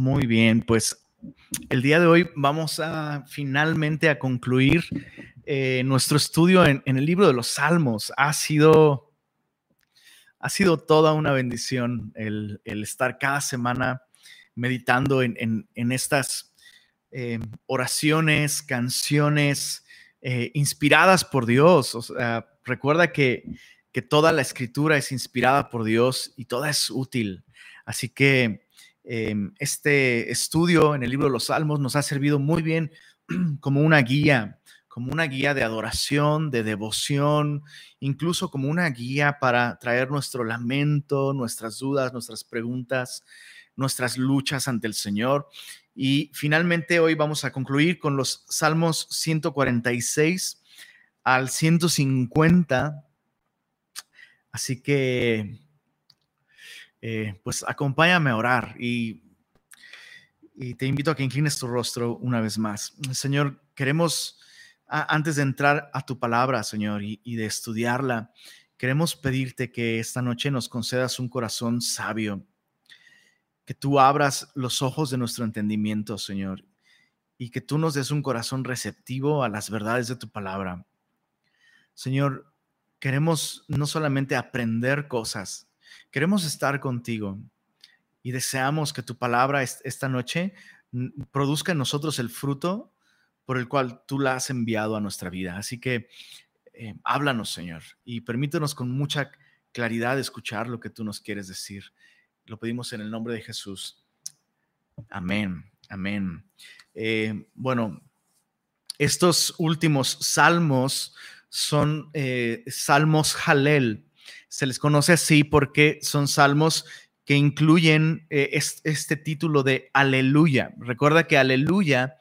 Muy bien, pues el día de hoy vamos a finalmente a concluir eh, nuestro estudio en, el libro de los Salmos. Ha sido, ha sido toda una bendición el, estar cada semana meditando en, estas eh, oraciones, canciones eh, inspiradas por Dios. recuerda que, que toda la escritura es inspirada por Dios y toda es útil. Así que Em, este estudio en el libro de los Salmos nos ha servido muy bien como una guía, como una guía de adoración, de devoción, incluso como una guía para traer nuestro lamento, nuestras dudas, nuestras preguntas, nuestras luchas ante el Señor. Y finalmente hoy vamos a concluir con los Salmos 146 al 150. Así que eh, pues acompáñame a orar y, te invito a que inclines tu rostro una vez más. Señor, queremos, antes de entrar a tu palabra, Señor, y, y de estudiarla, queremos pedirte que esta noche nos concedas un corazón sabio, que tú abras los ojos de nuestro entendimiento, Señor, y que tú nos des un corazón receptivo a las verdades de tu palabra. Señor, queremos no solamente aprender cosas, Queremos estar contigo y deseamos que tu palabra esta noche produzca en nosotros el fruto por el cual tú la has enviado a nuestra vida. Así que eh, háblanos, Señor, y permítenos con mucha claridad escuchar lo que tú nos quieres decir. Lo pedimos en el nombre de Jesús. Amén, amén. Eh, bueno, estos últimos salmos son eh, salmos Jalel se les conoce así porque son salmos que incluyen eh, este, título de aleluya. Recuerda que aleluya,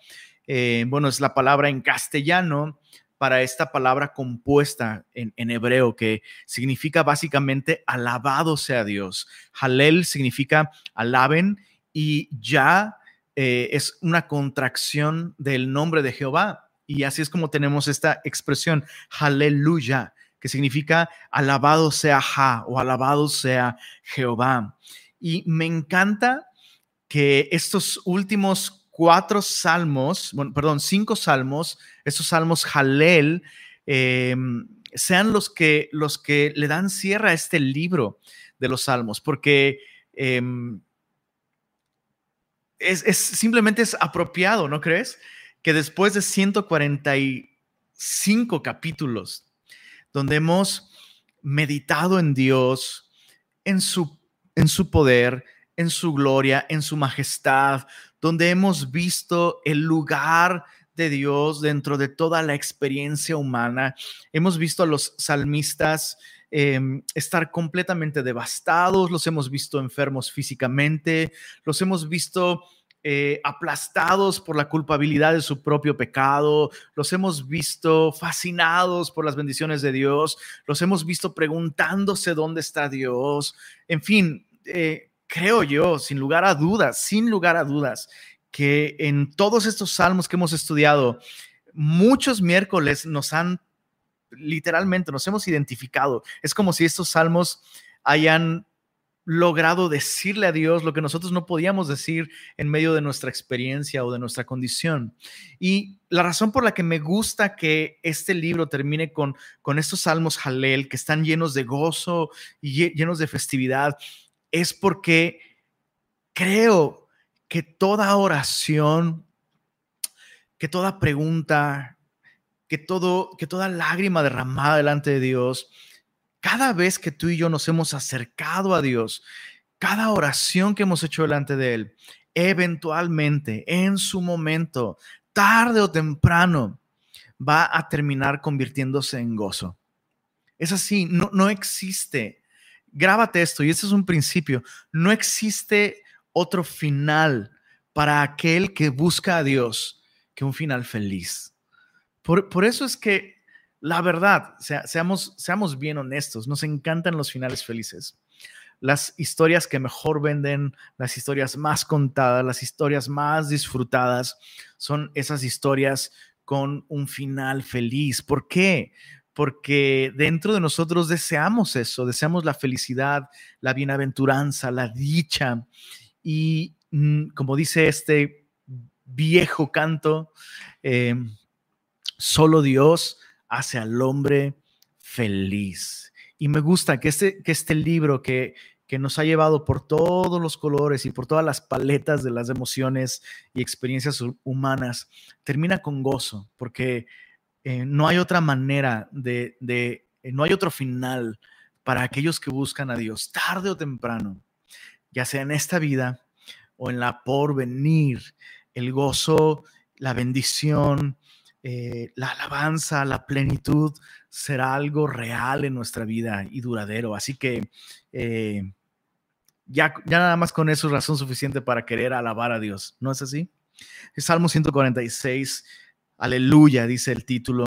eh, bueno, es la palabra en castellano para esta palabra compuesta en, hebreo que significa básicamente alabado sea Dios. Halel significa alaben y ya eh, es una contracción del nombre de Jehová. Y así es como tenemos esta expresión, aleluya que significa alabado sea Ja o alabado sea Jehová. Y me encanta que estos últimos cuatro salmos, bueno, perdón, cinco salmos, estos salmos Jalel, em, sean los que, los que le dan cierre a este libro de los salmos, porque em, es, es, simplemente es apropiado, ¿no crees? Que después de 145 capítulos donde hemos meditado en Dios, en su, en su poder, en su gloria, en su majestad, donde hemos visto el lugar de Dios dentro de toda la experiencia humana. Hemos visto a los salmistas em, estar completamente devastados, los hemos visto enfermos físicamente, los hemos visto eh, aplastados por la culpabilidad de su propio pecado, los hemos visto fascinados por las bendiciones de Dios, los hemos visto preguntándose dónde está Dios. En fin, eh, creo yo, sin lugar a dudas, sin lugar a dudas, que en todos estos salmos que hemos estudiado, muchos miércoles nos han, literalmente, nos hemos identificado. Es como si estos salmos hayan logrado decirle a Dios lo que nosotros no podíamos decir en medio de nuestra experiencia o de nuestra condición. Y la razón por la que me gusta que este libro termine con, con estos salmos Jalel, que están llenos de gozo y llenos de festividad, es porque creo que toda oración, que toda pregunta, que, todo, que toda lágrima derramada delante de Dios, cada vez que tú y yo nos hemos acercado a Dios, cada oración que hemos hecho delante de Él, eventualmente, en su momento, tarde o temprano, va a terminar convirtiéndose en gozo. Es así, no, no existe. Grábate esto, y este es un principio. No existe otro final para aquel que busca a Dios que un final feliz. Por, por eso es que la verdad, seamos, seamos bien honestos, nos encantan los finales felices. Las historias que mejor venden, las historias más contadas, las historias más disfrutadas, son esas historias con un final feliz. ¿Por qué? Porque dentro de nosotros deseamos eso, deseamos la felicidad, la bienaventuranza, la dicha. Y mm, como dice este viejo canto, eh, solo Dios hace al hombre feliz. Y me gusta que este, que este libro que, que nos ha llevado por todos los colores y por todas las paletas de las emociones y experiencias humanas, termina con gozo, porque eh, no hay otra manera de, de eh, no hay otro final para aquellos que buscan a Dios, tarde o temprano, ya sea en esta vida o en la por venir, el gozo, la bendición, eh, la alabanza, la plenitud será algo real en nuestra vida y duradero. Así que eh, ya, ya nada más con eso es razón suficiente para querer alabar a Dios, ¿no es así? Salmo 146, aleluya, dice el título.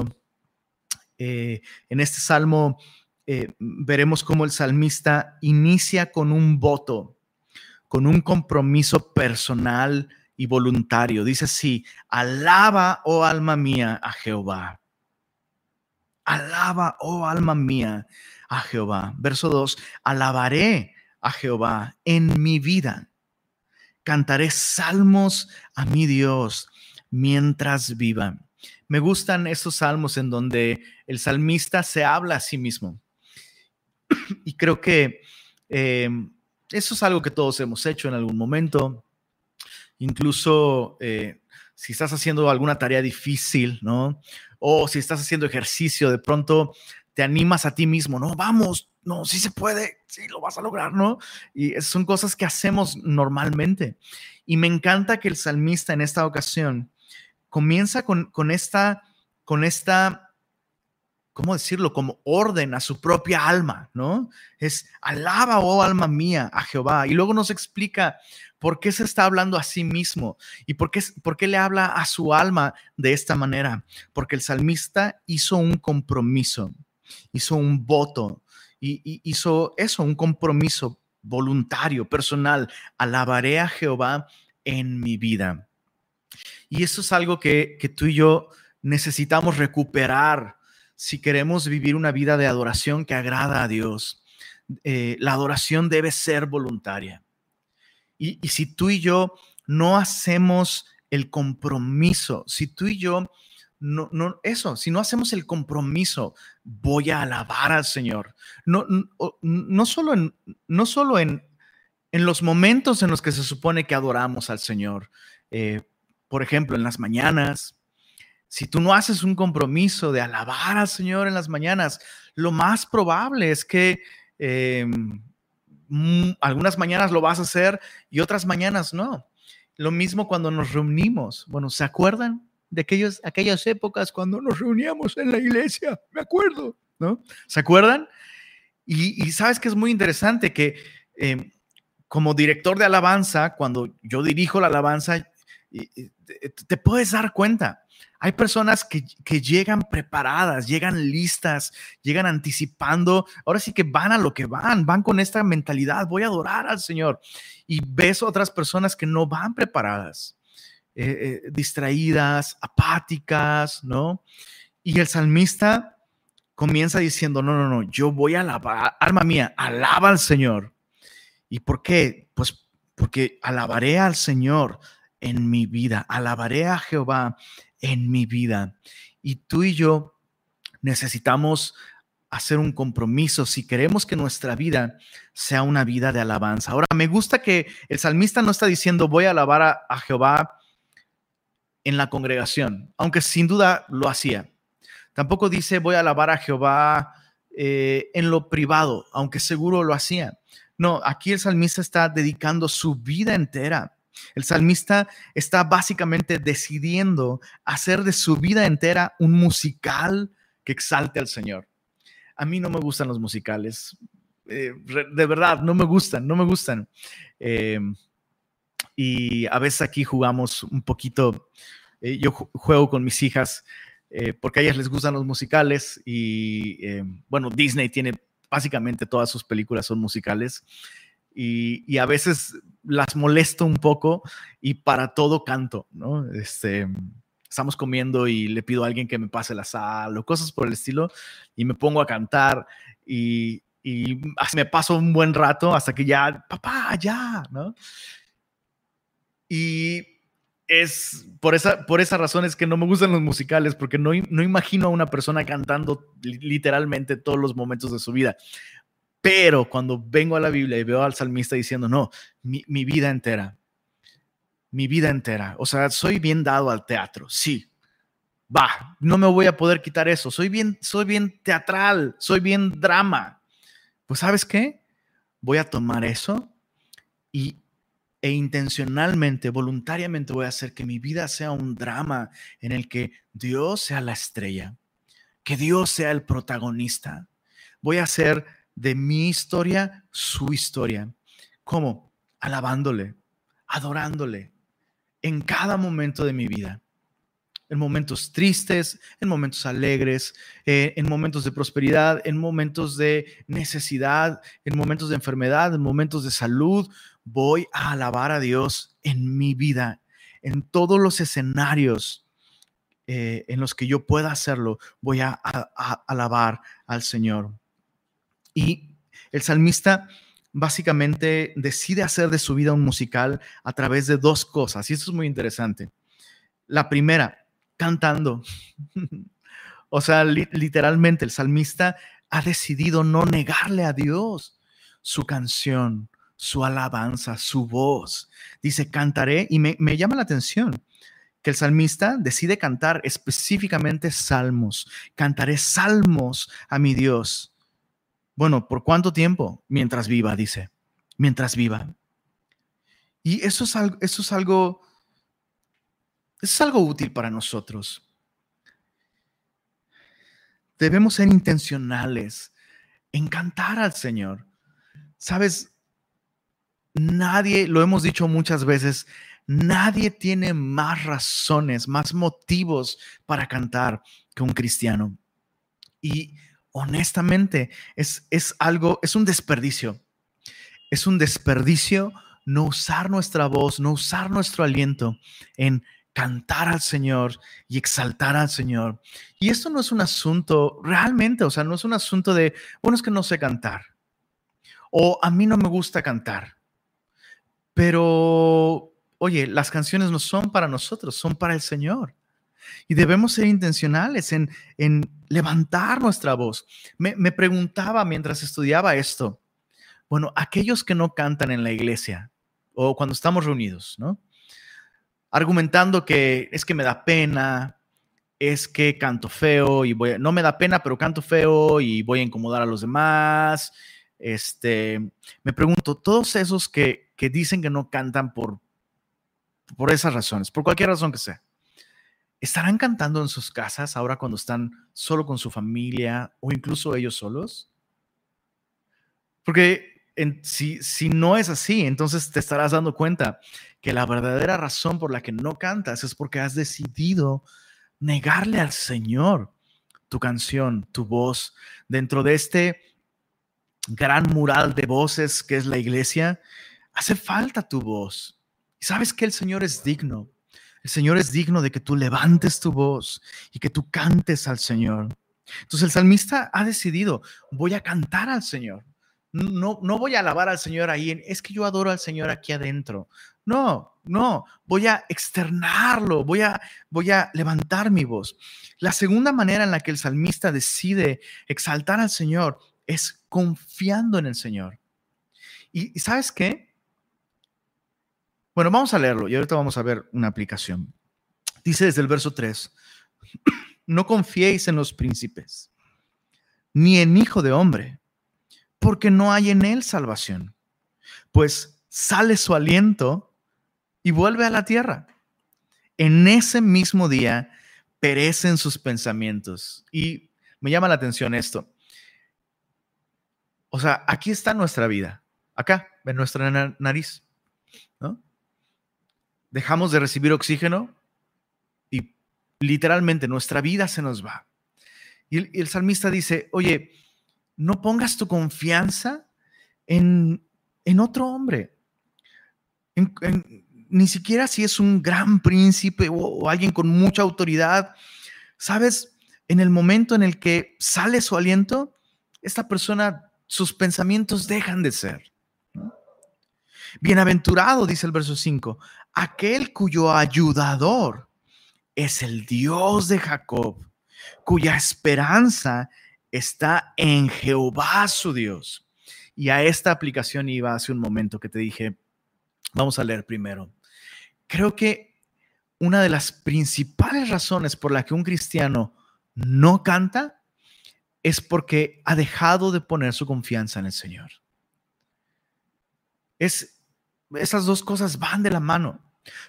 Eh, en este salmo veremos cómo el salmista inicia con un voto, con un compromiso personal y voluntario. Dice así, alaba, oh alma mía, a Jehová. Alaba, oh alma mía, a Jehová. Verso 2, alabaré a Jehová en mi vida. Cantaré salmos a mi Dios mientras viva. Me gustan esos salmos en donde el salmista se habla a sí mismo. Y creo que eh, eso es algo que todos hemos hecho en algún momento. Incluso eh, si estás haciendo alguna tarea difícil, ¿no? O si estás haciendo ejercicio, de pronto te animas a ti mismo, ¿no? Vamos, no, sí se puede, sí lo vas a lograr, ¿no? Y son cosas que hacemos normalmente. Y me encanta que el salmista en esta ocasión comienza con, con esta, con esta ¿cómo decirlo? Como orden a su propia alma, ¿no? Es alaba, oh alma mía, a Jehová. Y luego nos explica por qué se está hablando a sí mismo y por qué, por qué le habla a su alma de esta manera. Porque el salmista hizo un compromiso, hizo un voto y, hizo eso, un compromiso voluntario, personal. Alabaré a Jehová en mi vida. Y eso es algo que, que tú y yo necesitamos recuperar si queremos vivir una vida de adoración que agrada a Dios, eh, la adoración debe ser voluntaria. Y, si tú y yo no hacemos el compromiso, si tú y yo no, no, eso, si no hacemos el compromiso, voy a alabar al Señor. No, no, solo, en, no solo en, en los momentos en los que se supone que adoramos al Señor. Eh, por ejemplo, en las mañanas, si tú no haces un compromiso de alabar al Señor en las mañanas, lo más probable es que em, algunas mañanas lo vas a hacer y otras mañanas no. Lo mismo cuando nos reunimos. Bueno, ¿se acuerdan de aquellos, aquellas épocas cuando nos reuníamos en la iglesia? Me acuerdo, ¿no? ¿Se acuerdan? Y, sabes que es muy interesante que em, como director de alabanza, cuando yo dirijo la alabanza, te puedes dar cuenta hay personas que, llegan preparadas, llegan listas, llegan anticipando. Ahora sí que van a lo que van, van con esta mentalidad, voy a adorar al Señor. Y ves otras personas que no van preparadas, eh, eh, distraídas, apáticas, ¿no? Y el salmista comienza diciendo, no, no, no, yo voy a alabar, alma mía, alaba al Señor. ¿Y por qué? Pues porque alabaré al Señor en mi vida, alabaré a Jehová en mi vida. Y tú y yo necesitamos hacer un compromiso si queremos que nuestra vida sea una vida de alabanza. Ahora, me gusta que el salmista no está diciendo voy a alabar a, Jehová en la congregación, aunque sin duda lo hacía. Tampoco dice voy a alabar a Jehová eh, en lo privado, aunque seguro lo hacía. No, aquí el salmista está dedicando su vida entera el salmista está básicamente decidiendo hacer de su vida entera un musical que exalte al Señor. A mí no me gustan los musicales, eh, de verdad, no me gustan, no me gustan. Em, y a veces aquí jugamos un poquito, eh, yo juego con mis hijas eh, porque a ellas les gustan los musicales y em, bueno, Disney tiene básicamente todas sus películas son musicales y, a veces las molesto un poco y para todo canto, ¿no? Este, estamos comiendo y le pido a alguien que me pase la sal o cosas por el estilo y me pongo a cantar y, me paso un buen rato hasta que ya, papá, ya, ¿no? Y es por esa, por esa razón es que no me gustan los musicales, porque no, no imagino a una persona cantando literalmente todos los momentos de su vida. Pero cuando vengo a la Biblia y veo al salmista diciendo, no, mi, mi vida entera, mi vida entera, o sea, soy bien dado al teatro, sí, va, no me voy a poder quitar eso, soy bien, soy bien teatral, soy bien drama. Pues sabes qué, voy a tomar eso y e intencionalmente, voluntariamente voy a hacer que mi vida sea un drama en el que Dios sea la estrella, que Dios sea el protagonista. Voy a hacer de mi historia su historia. ¿Cómo? Alabándole, adorándole en cada momento de mi vida. En momentos tristes, en momentos alegres, eh, en momentos de prosperidad, en momentos de necesidad, en momentos de enfermedad, en momentos de salud, voy a alabar a Dios en mi vida, en todos los escenarios eh, en los que yo pueda hacerlo, voy a, alabar al Señor. Y el salmista básicamente decide hacer de su vida un musical a través de dos cosas, y eso es muy interesante. La primera, cantando. o sea, literalmente el salmista ha decidido no negarle a Dios su canción, su alabanza, su voz. Dice, cantaré, y me, llama la atención que el salmista decide cantar específicamente salmos. Cantaré salmos a mi Dios. Bueno, ¿por cuánto tiempo? Mientras viva, dice. Mientras viva. Y eso es algo, eso es algo, es algo útil para nosotros. Debemos ser intencionales en cantar al Señor. Sabes, nadie, lo hemos dicho muchas veces, nadie tiene más razones, más motivos para cantar que un cristiano. Y honestamente, es, es algo, es un desperdicio. Es un desperdicio no usar nuestra voz, no usar nuestro aliento en cantar al Señor y exaltar al Señor. Y esto no es un asunto realmente, o sea, no es un asunto de, bueno, es que no sé cantar. O a mí no me gusta cantar. Pero, oye, las canciones no son para nosotros, son para el Señor. Y debemos ser intencionales en, levantar nuestra voz. Me, me preguntaba mientras estudiaba esto, bueno, aquellos que no cantan en la iglesia o cuando estamos reunidos, ¿no? Argumentando que es que me da pena, es que canto feo y voy, no me da pena, pero canto feo y voy a incomodar a los demás. Este, me pregunto, todos esos que, que dicen que no cantan por, por esas razones, por cualquier razón que sea. ¿Estarán cantando en sus casas ahora cuando están solo con su familia o incluso ellos solos? Porque si, si no es así, entonces te estarás dando cuenta que la verdadera razón por la que no cantas es porque has decidido negarle al Señor tu canción, tu voz, dentro de este gran mural de voces que es la iglesia, Hace falta tu voz. Y sabes que el Señor es digno. El Señor es digno de que tú levantes tu voz y que tú cantes al Señor. Entonces el salmista ha decidido, voy a cantar al Señor. No, no voy a alabar al Señor ahí, es que yo adoro al Señor aquí adentro. No, no, voy a externarlo, voy a, voy a levantar mi voz. La segunda manera en la que el salmista decide exaltar al Señor es confiando en el Señor. ¿Y sabes qué? Bueno, vamos a leerlo y ahorita vamos a ver una aplicación. Dice desde el verso 3, no confiéis en los príncipes, ni en hijo de hombre, porque no hay en él salvación, pues sale su aliento y vuelve a la tierra. En ese mismo día perecen sus pensamientos. Y me llama la atención esto. O sea, aquí está nuestra vida, acá, en nuestra nariz, ¿no? Dejamos de recibir oxígeno y literalmente nuestra vida se nos va. Y el, salmista dice, oye, no pongas tu confianza en, otro hombre, ni siquiera si es un gran príncipe o, alguien con mucha autoridad. Sabes, en el momento en el que sale su aliento, esta persona, sus pensamientos dejan de ser. Bienaventurado, dice el verso 5, aquel cuyo ayudador es el Dios de Jacob, cuya esperanza está en Jehová su Dios. Y a esta aplicación iba hace un momento que te dije, vamos a leer primero. Creo que una de las principales razones por la que un cristiano no canta es porque ha dejado de poner su confianza en el Señor. Es, esas dos cosas van de la mano.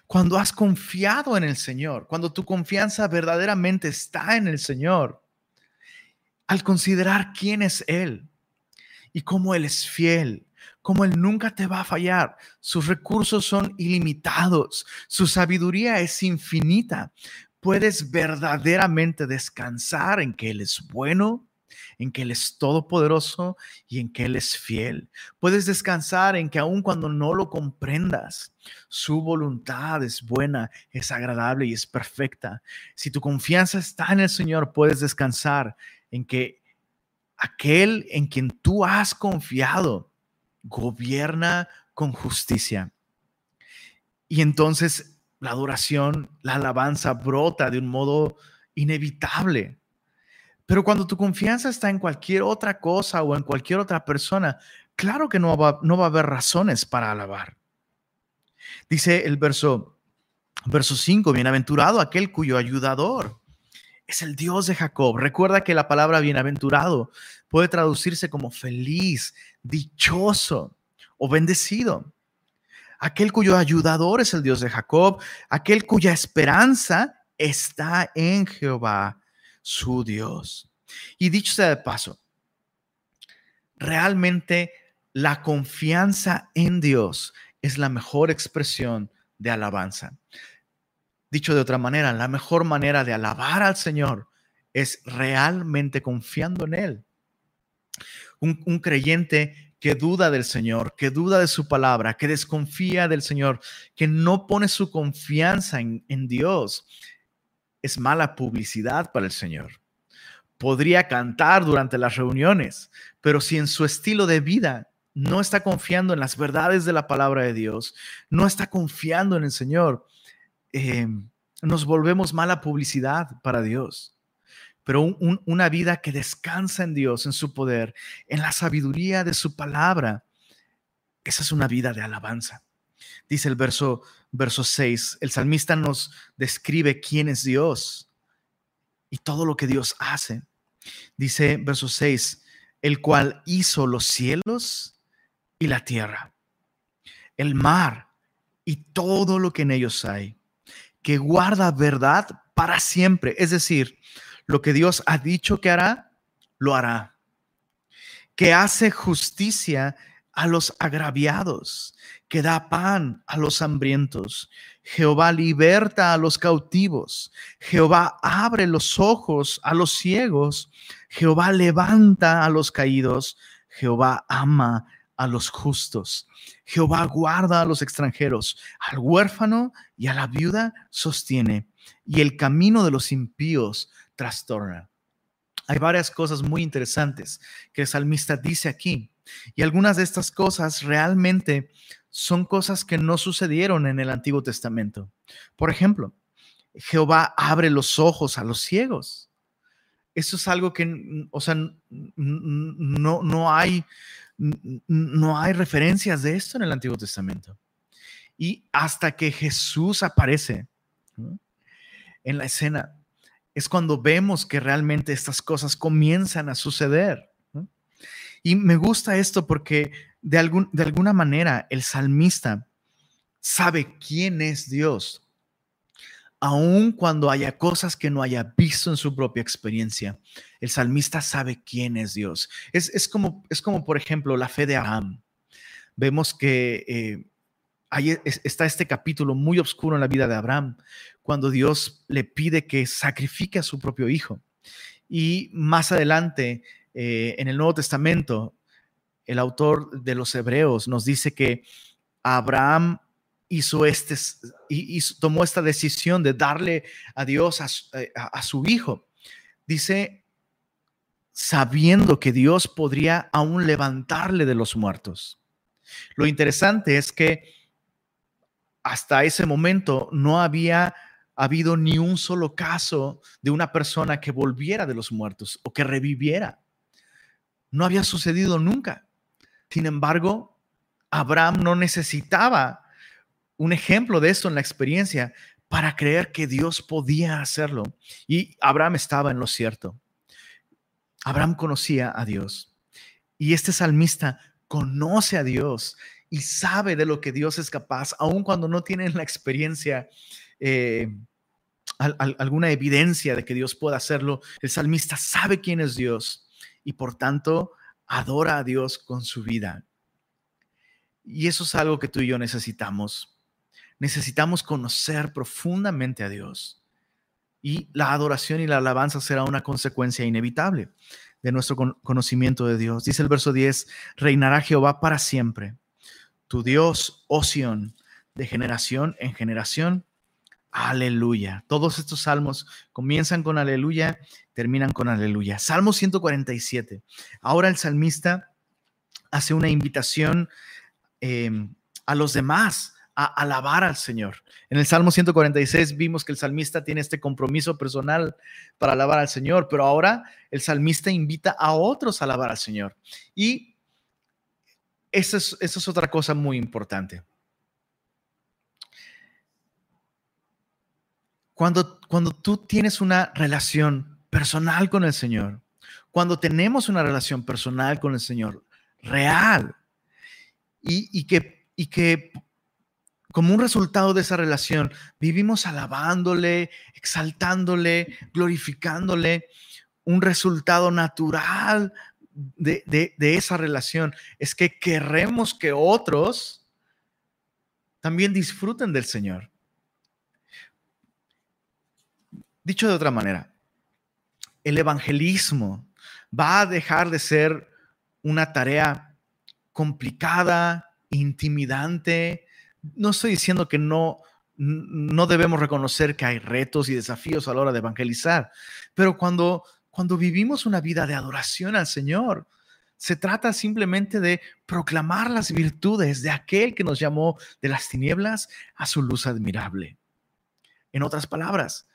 Cuando has confiado en el Señor, cuando tu confianza verdaderamente está en el Señor, al considerar quién es Él y cómo Él es fiel, cómo Él nunca te va a fallar, sus recursos son ilimitados, su sabiduría es infinita, puedes verdaderamente descansar en que Él es bueno, en que Él es todopoderoso y en que Él es fiel. Puedes descansar en que aun cuando no lo comprendas, su voluntad es buena, es agradable y es perfecta. Si tu confianza está en el Señor, puedes descansar en que aquel en quien tú has confiado gobierna con justicia. Y entonces la adoración, la alabanza brota de un modo inevitable. Pero cuando tu confianza está en cualquier otra cosa o en cualquier otra persona, claro que no va, no va a haber razones para alabar. Dice el verso, verso 5, bienaventurado aquel cuyo ayudador es el Dios de Jacob. Recuerda que la palabra bienaventurado puede traducirse como feliz, dichoso o bendecido. Aquel cuyo ayudador es el Dios de Jacob, aquel cuya esperanza está en Jehová su Dios. Y dicho sea de paso, realmente la confianza en Dios es la mejor expresión de alabanza. Dicho de otra manera, la mejor manera de alabar al Señor es realmente confiando en Él. Un, creyente que duda del Señor, que duda de su palabra, que desconfía del Señor, que no pone su confianza en, en Dios, es mala publicidad para el Señor. Podría cantar durante las reuniones, pero si en su estilo de vida no está confiando en las verdades de la palabra de Dios, no está confiando en el Señor, eh, nos volvemos mala publicidad para Dios. Pero una vida que descansa en Dios, en su poder, en la sabiduría de su palabra, esa es una vida de alabanza. Dice el verso verso 6, el salmista nos describe quién es Dios y todo lo que Dios hace. Dice verso 6, el cual hizo los cielos y la tierra, el mar y todo lo que en ellos hay, que guarda verdad para siempre. Es decir, lo que Dios ha dicho que hará, lo hará. Que hace justicia a los agraviados, que da pan a los hambrientos. Jehová liberta a los cautivos. Jehová abre los ojos a los ciegos. Jehová levanta a los caídos. Jehová ama a los justos. Jehová guarda a los extranjeros. Al huérfano y a la viuda sostiene. Y el camino de los impíos trastorna. Hay varias cosas muy interesantes que el salmista dice aquí. Y algunas de estas cosas realmente son cosas que no sucedieron en el Antiguo Testamento. Por ejemplo, Jehová abre los ojos a los ciegos. Eso es algo que, o sea, no, no, hay, no hay referencias de esto en el Antiguo Testamento. Y hasta que Jesús aparece en la escena, es cuando vemos que realmente estas cosas comienzan a suceder. Y me gusta esto porque de, algún, de alguna manera el salmista sabe quién es Dios, aun cuando haya cosas que no haya visto en su propia experiencia. El salmista sabe quién es Dios. Es, como, es como, por ejemplo, la fe de Abraham. Vemos que eh, ahí está este capítulo muy oscuro en la vida de Abraham, cuando Dios le pide que sacrifique a su propio hijo. Y más adelante, eh, en el Nuevo Testamento, el autor de los Hebreos nos dice que Abraham hizo este, y tomó esta decisión de darle a Dios eh, a, su hijo. Dice, sabiendo que Dios podría aún levantarle de los muertos. Lo interesante es que hasta ese momento no había habido ni un solo caso de una persona que volviera de los muertos o que reviviera. No había sucedido nunca. Sin embargo, Abraham no necesitaba un ejemplo de esto en la experiencia para creer que Dios podía hacerlo. Y Abraham estaba en lo cierto. Abraham conocía a Dios. Y este salmista conoce a Dios y sabe de lo que Dios es capaz, aun cuando no tiene la experiencia, eh, alguna evidencia de que Dios pueda hacerlo. El salmista sabe quién es Dios y por tanto adora a Dios con su vida. Y eso es algo que tú y yo necesitamos. Necesitamos conocer profundamente a Dios. Y la adoración y la alabanza será una consecuencia inevitable de nuestro conocimiento de Dios. Dice el verso 10, reinará Jehová para siempre. Tu Dios, oh de generación en generación. Aleluya. Todos estos salmos comienzan con aleluya, terminan con aleluya. Salmo 147. Ahora el salmista hace una invitación em, a los demás a alabar al Señor. En el Salmo 146 vimos que el salmista tiene este compromiso personal para alabar al Señor, pero ahora el salmista invita a otros a alabar al Señor. Y esa es, esa es otra cosa muy importante. Cuando, cuando tú tienes una relación personal con el Señor, cuando tenemos una relación personal con el Señor, real, y, y que, y que como un resultado de esa relación, vivimos alabándole, exaltándole, glorificándole. Un resultado natural de, de, esa relación es que queremos que otros también disfruten del Señor. Dicho de otra manera, el evangelismo va a dejar de ser una tarea complicada, intimidante. No estoy diciendo que no, no debemos reconocer que hay retos y desafíos a la hora de evangelizar, pero cuando, cuando vivimos una vida de adoración al Señor, se trata simplemente de proclamar las virtudes de aquel que nos llamó de las tinieblas a su luz admirable. En otras palabras,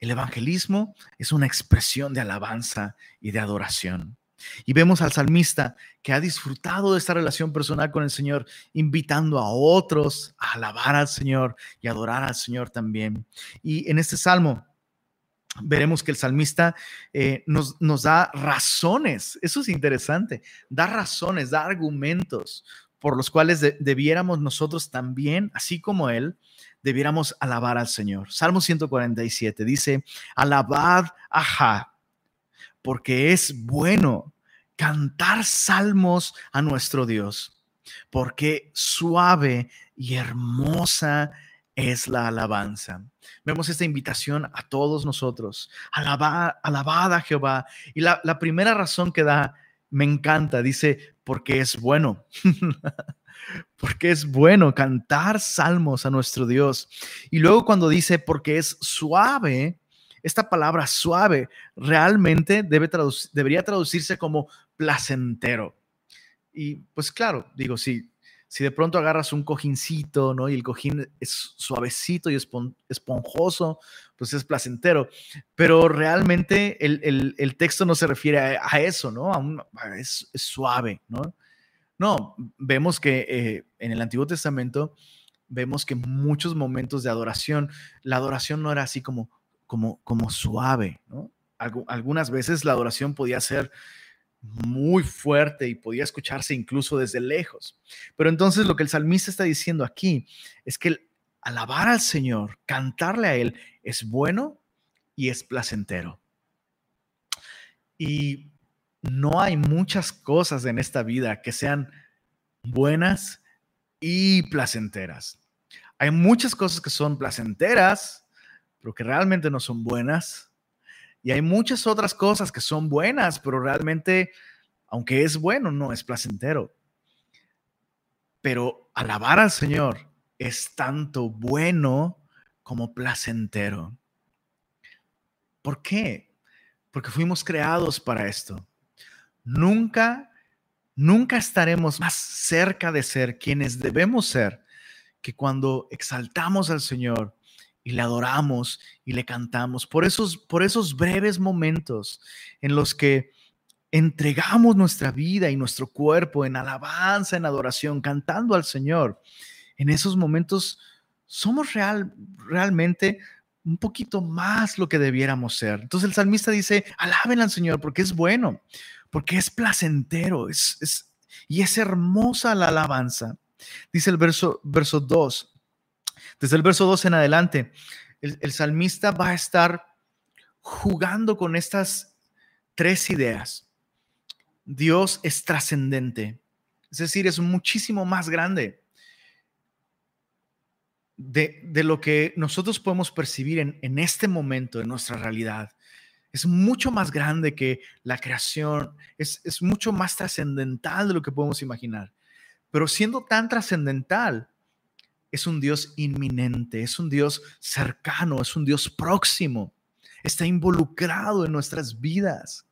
el evangelismo es una expresión de alabanza y de adoración. Y vemos al salmista que ha disfrutado de esta relación personal con el Señor, invitando a otros a alabar al Señor y adorar al Señor también. Y en este salmo veremos que el salmista eh, nos, nos da razones, eso es interesante, da razones, da argumentos por los cuales debiéramos nosotros también, así como él, debiéramos alabar al Señor. Salmo 147 dice, alabad a porque es bueno cantar salmos a nuestro Dios, porque suave y hermosa es la alabanza. Vemos esta invitación a todos nosotros, alabad, alabad a Jehová. Y la primera razón que da, me encanta, dice, porque es bueno. porque es bueno cantar salmos a nuestro Dios. Y luego cuando dice porque es suave, esta palabra suave realmente debe debería traducirse como placentero. Y pues claro, digo, si, si de pronto agarras un cojincito, ¿no? Y el cojín es suavecito y esponjoso, pues es placentero. Pero realmente el, texto no se refiere a, eso, ¿no? es, es, suave, ¿no? No, vemos que eh, en el Antiguo Testamento vemos que muchos momentos de adoración, la adoración no era así como, como, como suave, ¿no? algunas veces la adoración podía ser muy fuerte y podía escucharse incluso desde lejos. Pero entonces lo que el salmista está diciendo aquí es que alabar al Señor, cantarle a Él, es bueno y es placentero. Y no hay muchas cosas en esta vida que sean buenas y placenteras. Hay muchas cosas que son placenteras, pero que realmente no son buenas. Y hay muchas otras cosas que son buenas, pero realmente, aunque es bueno, no es placentero. Pero alabar al Señor es tanto bueno como placentero. ¿Por qué? Porque fuimos creados para esto. Nunca, nunca estaremos más cerca de ser quienes debemos ser que cuando exaltamos al Señor y le adoramos y le cantamos. Por esos, por esos breves momentos en los que entregamos nuestra vida y nuestro cuerpo en alabanza, en adoración, cantando al Señor, en esos momentos somos real, realmente un poquito más lo que debiéramos ser. Entonces el salmista dice, alaben al Señor porque es bueno, porque es placentero, es, es, y es hermosa la alabanza. Dice el verso, verso 2, desde el verso 2 en adelante, el, el salmista va a estar jugando con estas tres ideas. Dios es trascendente, es decir, es muchísimo más grande de, de, lo que nosotros podemos percibir en, en este momento, en nuestra realidad. Es mucho más grande que la creación, es, es mucho más trascendental de lo que podemos imaginar. Pero siendo tan trascendental, es un Dios inminente, es un Dios cercano, es un Dios próximo, está involucrado en nuestras vidas.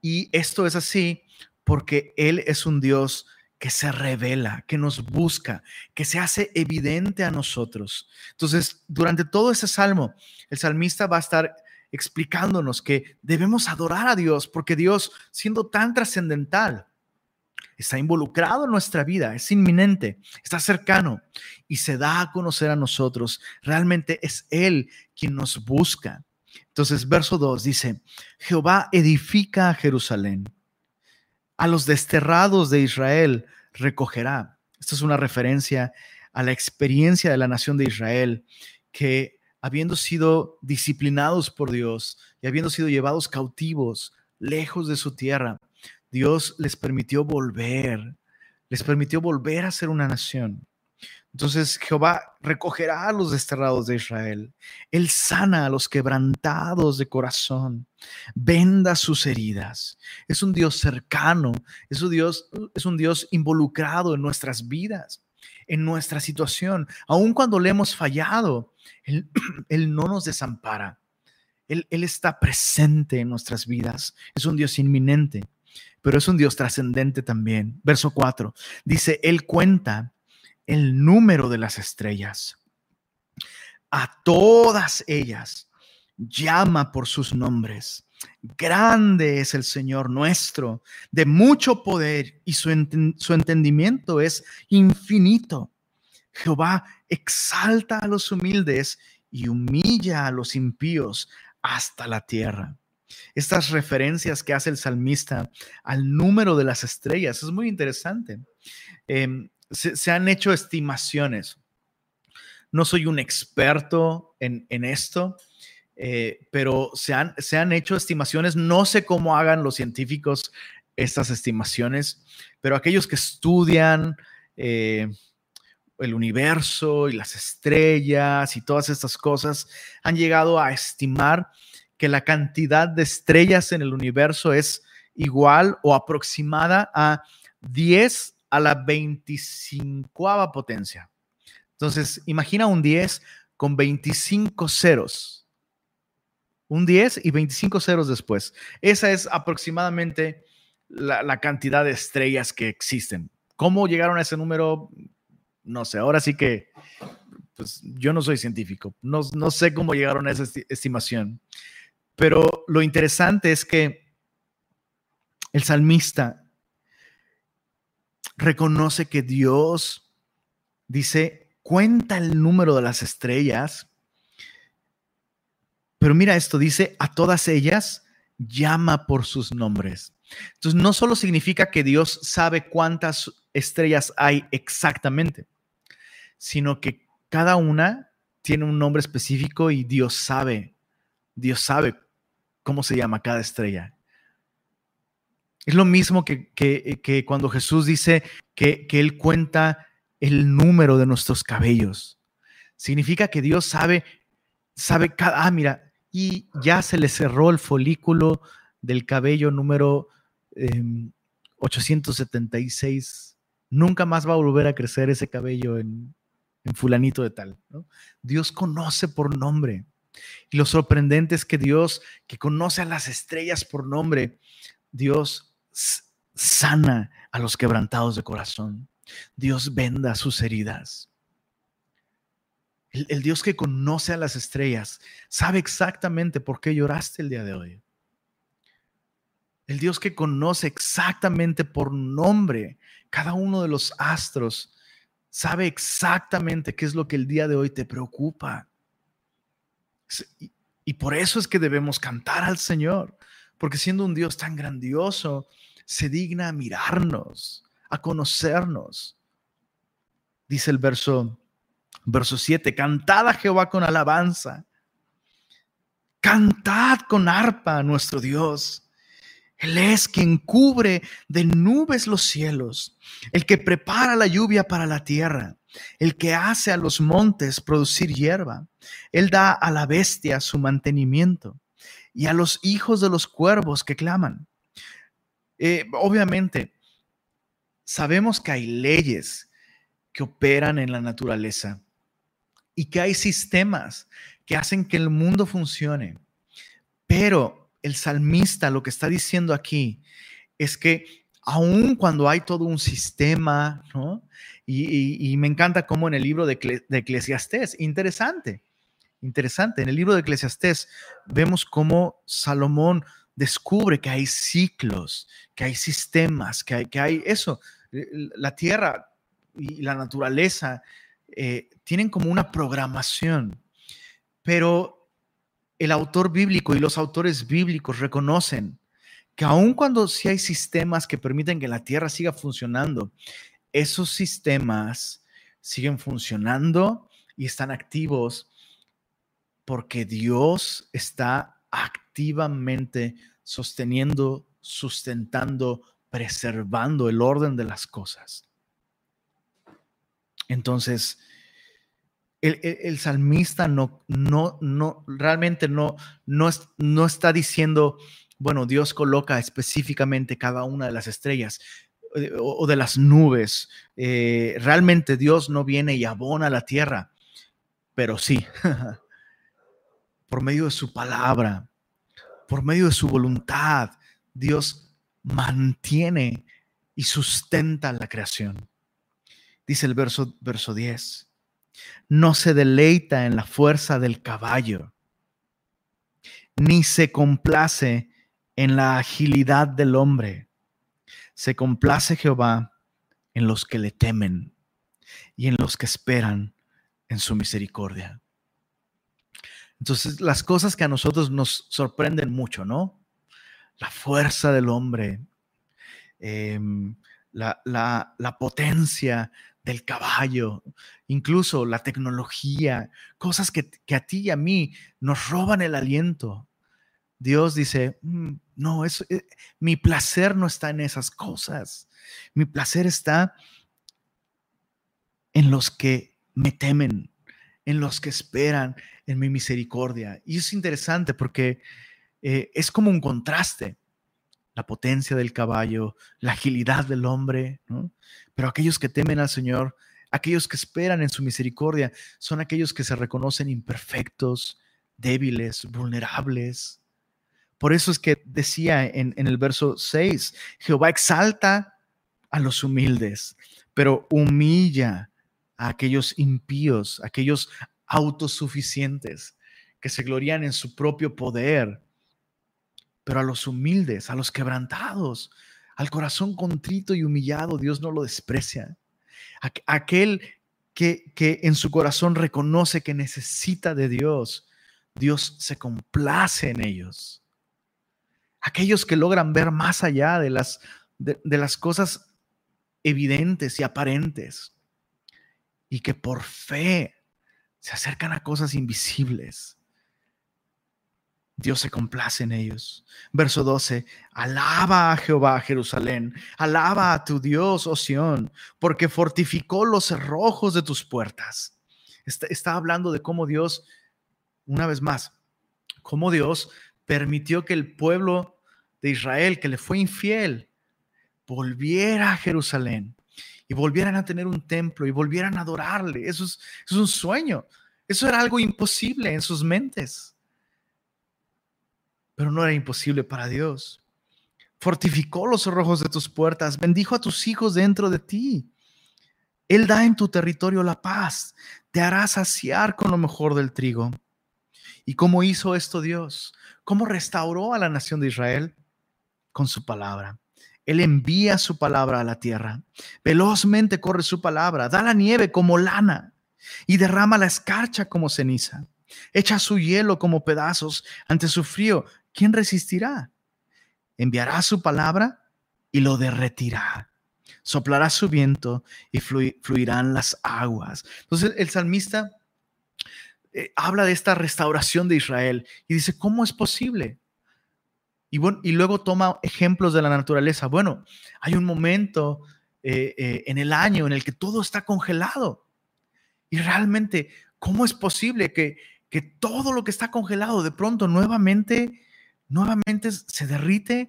Y esto es así porque Él es un Dios que se revela, que nos busca, que se hace evidente a nosotros. Entonces, durante todo ese salmo, el salmista va a estar explicándonos que debemos adorar a Dios porque Dios, siendo tan trascendental, está involucrado en nuestra vida, es inminente, está cercano y se da a conocer a nosotros. Realmente es Él quien nos busca. Entonces, verso 2 dice, Jehová edifica a Jerusalén, a los desterrados de Israel recogerá. Esto es una referencia a la experiencia de la nación de Israel, que habiendo sido disciplinados por Dios y habiendo sido llevados cautivos lejos de su tierra, Dios les permitió volver, les permitió volver a ser una nación. Entonces Jehová recogerá a los desterrados de Israel. Él sana a los quebrantados de corazón. Venda sus heridas. Es un Dios cercano. Es un Dios, es un Dios involucrado en nuestras vidas, en nuestra situación. Aun cuando le hemos fallado, Él, no nos desampara. Él, él está presente en nuestras vidas. Es un Dios inminente pero es un Dios trascendente también. Verso 4 dice, Él cuenta el número de las estrellas. A todas ellas llama por sus nombres. Grande es el Señor nuestro, de mucho poder y su, su entendimiento es infinito. Jehová exalta a los humildes y humilla a los impíos hasta la tierra estas referencias que hace el salmista al número de las estrellas. Es muy interesante. Em, se, han hecho estimaciones. No soy un experto en, esto, eh, pero se han, se han hecho estimaciones. No sé cómo hagan los científicos estas estimaciones, pero aquellos que estudian eh, el universo y las estrellas y todas estas cosas han llegado a estimar que la cantidad de estrellas en el universo es igual o aproximada a 10 a la 25 potencia. Entonces, imagina un 10 con 25 ceros. Un 10 y 25 ceros después. Esa es aproximadamente la, cantidad de estrellas que existen. ¿Cómo llegaron a ese número? No sé, ahora sí que pues, yo no soy científico, no, no sé cómo llegaron a esa estimación. Pero lo interesante es que el salmista reconoce que Dios dice, cuenta el número de las estrellas, pero mira esto, dice, a todas ellas llama por sus nombres. Entonces, no solo significa que Dios sabe cuántas estrellas hay exactamente, sino que cada una tiene un nombre específico y Dios sabe, Dios sabe cómo se llama cada estrella. Es lo mismo que, que, cuando Jesús dice que, que Él cuenta el número de nuestros cabellos. Significa que Dios sabe, sabe cada, ah, mira, y ya se le cerró el folículo del cabello número 876. Em, Nunca más va a volver a crecer ese cabello en, en fulanito de tal. Dios conoce por nombre. Y lo sorprendente es que Dios, que conoce a las estrellas por nombre, Dios sana a los quebrantados de corazón. Dios venda sus heridas. El, Dios que conoce a las estrellas sabe exactamente por qué lloraste el día de hoy. El Dios que conoce exactamente por nombre cada uno de los astros sabe exactamente qué es lo que el día de hoy te preocupa. Y por eso es que debemos cantar al Señor, porque siendo un Dios tan grandioso, se digna a mirarnos, a conocernos. Dice el verso, verso 7, cantad a Jehová con alabanza, cantad con arpa a nuestro Dios él es quien cubre de nubes los cielos, el que prepara la lluvia para la tierra, el que hace a los montes producir hierba. Él da a la bestia su mantenimiento y a los hijos de los cuervos que claman. Eh, obviamente, sabemos que hay leyes que operan en la naturaleza y que hay sistemas que hacen que el mundo funcione, pero el salmista lo que está diciendo aquí es que aun cuando hay todo un sistema, ¿no? Y, me encanta cómo en el libro de, de Eclesiastés, interesante, interesante, en el libro de Eclesiastés vemos cómo Salomón descubre que hay ciclos, que hay sistemas, que hay, que hay eso, la tierra y la naturaleza eh, tienen como una programación, pero el autor bíblico y los autores bíblicos reconocen que aun cuando sí hay sistemas que permiten que la tierra siga funcionando, esos sistemas siguen funcionando y están activos porque Dios está activamente sosteniendo, sustentando, preservando el orden de las cosas. Entonces, el, salmista no, no, no, realmente no, no, no está diciendo, bueno, Dios coloca específicamente cada una de las estrellas eh, o, de las nubes. Eh, realmente Dios no viene y abona la tierra, pero sí, por medio de su palabra, por medio de su voluntad, Dios mantiene y sustenta la creación. Dice el verso, verso 10 no se deleita en la fuerza del caballo, ni se complace en la agilidad del hombre. Se complace Jehová en los que le temen y en los que esperan en su misericordia. Entonces, las cosas que a nosotros nos sorprenden mucho, ¿no? La fuerza del hombre, em, la, potencia del caballo, incluso la tecnología, cosas que, a ti y a mí nos roban el aliento. Dios dice, mm, no, eh, mi placer no está en esas cosas. Mi placer está en los que me temen, en los que esperan en mi misericordia. Y es interesante porque eh, es como un contraste la potencia del caballo, la agilidad del hombre, Pero aquellos que temen al Señor, aquellos que esperan en su misericordia, son aquellos que se reconocen imperfectos, débiles, vulnerables. Por eso es que decía en, en el verso 6, Jehová exalta a los humildes, pero humilla a aquellos impíos, aquellos autosuficientes que se glorían en su propio poder, pero a los humildes, a los quebrantados, al corazón contrito y humillado, Dios no lo desprecia. Aquel que, que en su corazón reconoce que necesita de Dios, Dios se complace en ellos. Aquellos que logran ver más allá de las, de las cosas evidentes y aparentes y que por fe se acercan a cosas invisibles. Dios se complace en ellos. Verso 12, alaba a Jehová Jerusalén, alaba a tu Dios, oh Sión, porque fortificó los cerrojos de tus puertas. Está, está, hablando de cómo Dios, una vez más, cómo Dios permitió que el pueblo de Israel, que le fue infiel, volviera a Jerusalén y volvieran a tener un templo y volvieran a adorarle. Eso es, un sueño. Eso era algo imposible en sus mentes pero no era imposible para Dios. fortificó los cerrojos de tus puertas, bendijo a tus hijos dentro de ti. Él da en tu territorio la paz, te hará saciar con lo mejor del trigo. ¿Y cómo hizo esto Dios? ¿Cómo restauró a la nación de Israel? Con su palabra. Él envía su palabra a la tierra. Velozmente corre su palabra, da la nieve como lana y derrama la escarcha como ceniza. Echa su hielo como pedazos ante su frío. ¿Quién resistirá? Enviará su palabra y lo derretirá. Soplará su viento y fluirán las aguas. Entonces el salmista eh, habla de esta restauración de Israel y dice, ¿cómo es posible? Y, bueno, y luego toma ejemplos de la naturaleza. Bueno, hay un momento eh, eh, en el año en el que todo está congelado. Y realmente, ¿cómo es posible que, que todo lo que está congelado de pronto nuevamente, nuevamente se derrite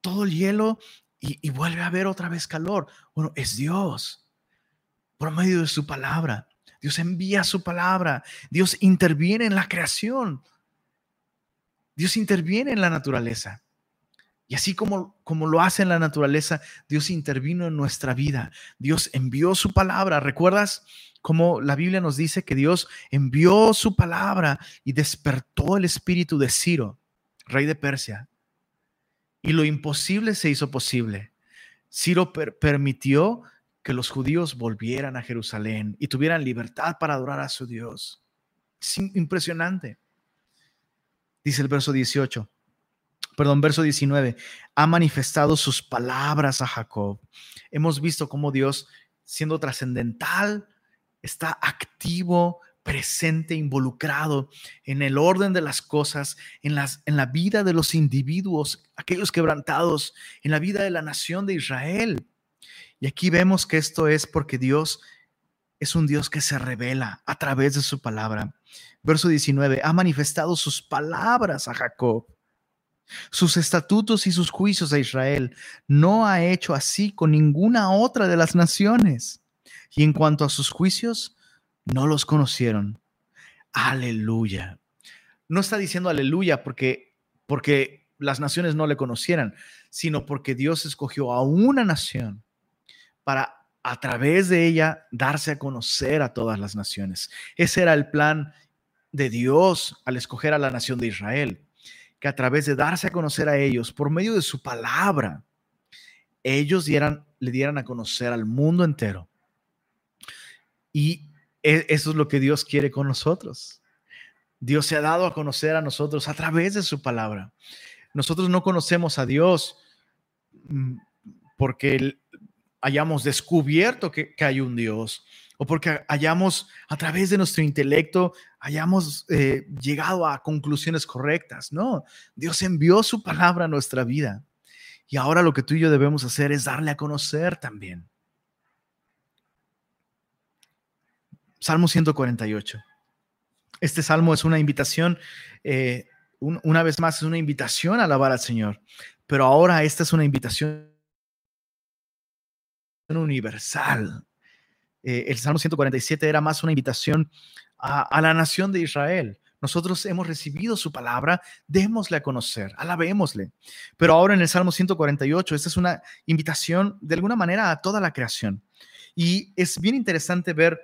todo el hielo y, y vuelve a haber otra vez calor? Bueno, es Dios por medio de su palabra. Dios envía su palabra. Dios interviene en la creación. Dios interviene en la naturaleza. Y así como, como lo hace en la naturaleza, Dios intervino en nuestra vida. Dios envió su palabra. ¿Recuerdas cómo la Biblia nos dice que Dios envió su palabra y despertó el espíritu de Ciro, rey de Persia? Y lo imposible se hizo posible. Ciro permitió que los judíos volvieran a Jerusalén y tuvieran libertad para adorar a su Dios. Es impresionante. Dice el verso 18, perdón, verso 19, ha manifestado sus palabras a Jacob. Hemos visto cómo Dios, siendo trascendental, está activo, presente, involucrado en el orden de las cosas, en, las, en la vida de los individuos, aquellos quebrantados, en la vida de la nación de Israel. Y aquí vemos que esto es porque Dios es un Dios que se revela a través de su palabra. Verso 19, ha manifestado sus palabras a Jacob, sus estatutos y sus juicios a Israel. No ha hecho así con ninguna otra de las naciones. Y en cuanto a sus juicios, no los conocieron. Aleluya. No está diciendo aleluya porque, porque las naciones no le conocieran, sino porque Dios escogió a una nación para a través de ella darse a conocer a todas las naciones. Ese era el plan de Dios al escoger a la nación de Israel, que a través de darse a conocer a ellos por medio de su palabra, ellos dieran, le dieran a conocer al mundo entero. Y e, eso es lo que Dios quiere con nosotros. Dios se ha dado a conocer a nosotros a través de su palabra. Nosotros no conocemos a Dios mm, porque hayamos descubierto que, hay un Dios o porque hayamos a través de nuestro intelecto hayamos eh, llegado a conclusiones correctas. No, Dios envió su palabra a nuestra vida y ahora lo que tú y yo debemos hacer es darle a conocer también. Salmo 148. Este salmo es una invitación, eh, una vez más, es una invitación a alabar al Señor, pero ahora esta es una invitación universal. Eh, el Salmo 147 era más una invitación a, la nación de Israel. Nosotros hemos recibido su palabra, démosle a conocer, alabémosle. Pero ahora en el Salmo 148, esta es una invitación de alguna manera a toda la creación. Y es bien interesante ver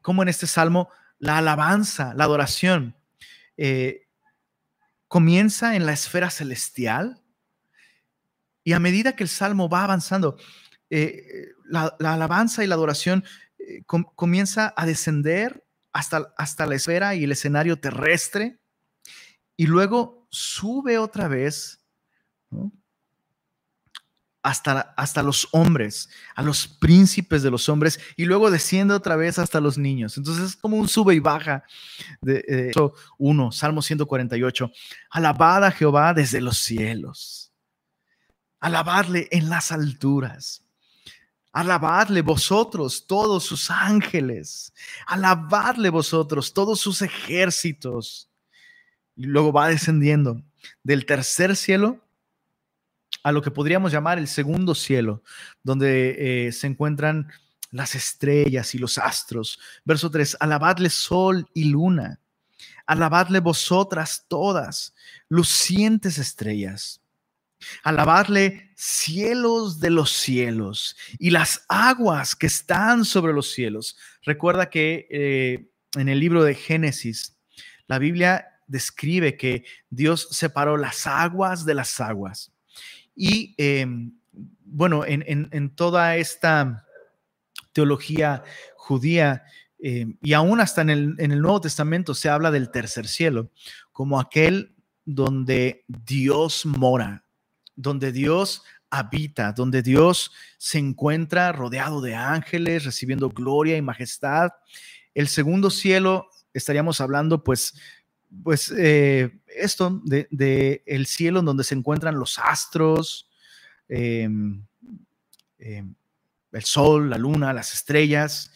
cómo en este salmo la alabanza, la adoración, eh, comienza en la esfera celestial y a medida que el salmo va avanzando, eh, la, alabanza y la adoración eh, comienza a descender hasta, hasta la esfera y el escenario terrestre y luego sube otra vez hasta, hasta los hombres, a los príncipes de los hombres y luego desciende otra vez hasta los niños. Entonces es como un sube y baja de 1, eh, Salmo 148. Alabad a Jehová desde los cielos. Alabadle en las alturas. Alabadle vosotros, todos sus ángeles. Alabadle vosotros, todos sus ejércitos. Y luego va descendiendo del tercer cielo a lo que podríamos llamar el segundo cielo, donde eh, se encuentran las estrellas y los astros. Verso 3, alabadle sol y luna. Alabadle vosotras todas, lucientes estrellas. Alabarle cielos de los cielos y las aguas que están sobre los cielos. Recuerda que eh, en el libro de Génesis, la Biblia describe que Dios separó las aguas de las aguas. Y em, bueno, en, toda esta teología judía, em, y aún hasta en el, en el Nuevo Testamento se habla del tercer cielo, como aquel donde Dios mora, donde Dios habita, donde Dios se encuentra rodeado de ángeles, recibiendo gloria y majestad. El segundo cielo, estaríamos hablando pues, pues eh, esto de, el cielo en donde se encuentran los astros, em, em, el sol, la luna, las estrellas.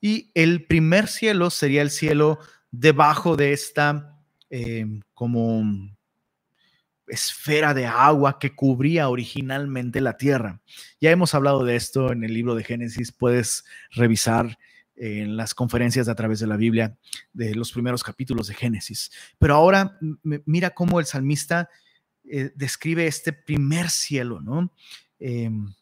Y el primer cielo sería el cielo debajo de esta em, como esfera de agua que cubría originalmente la tierra. Ya hemos hablado de esto en el libro de Génesis, puedes revisar en las conferencias a través de la Biblia de los primeros capítulos de Génesis. Pero ahora mira cómo el salmista eh, describe este primer cielo, ¿no? Em,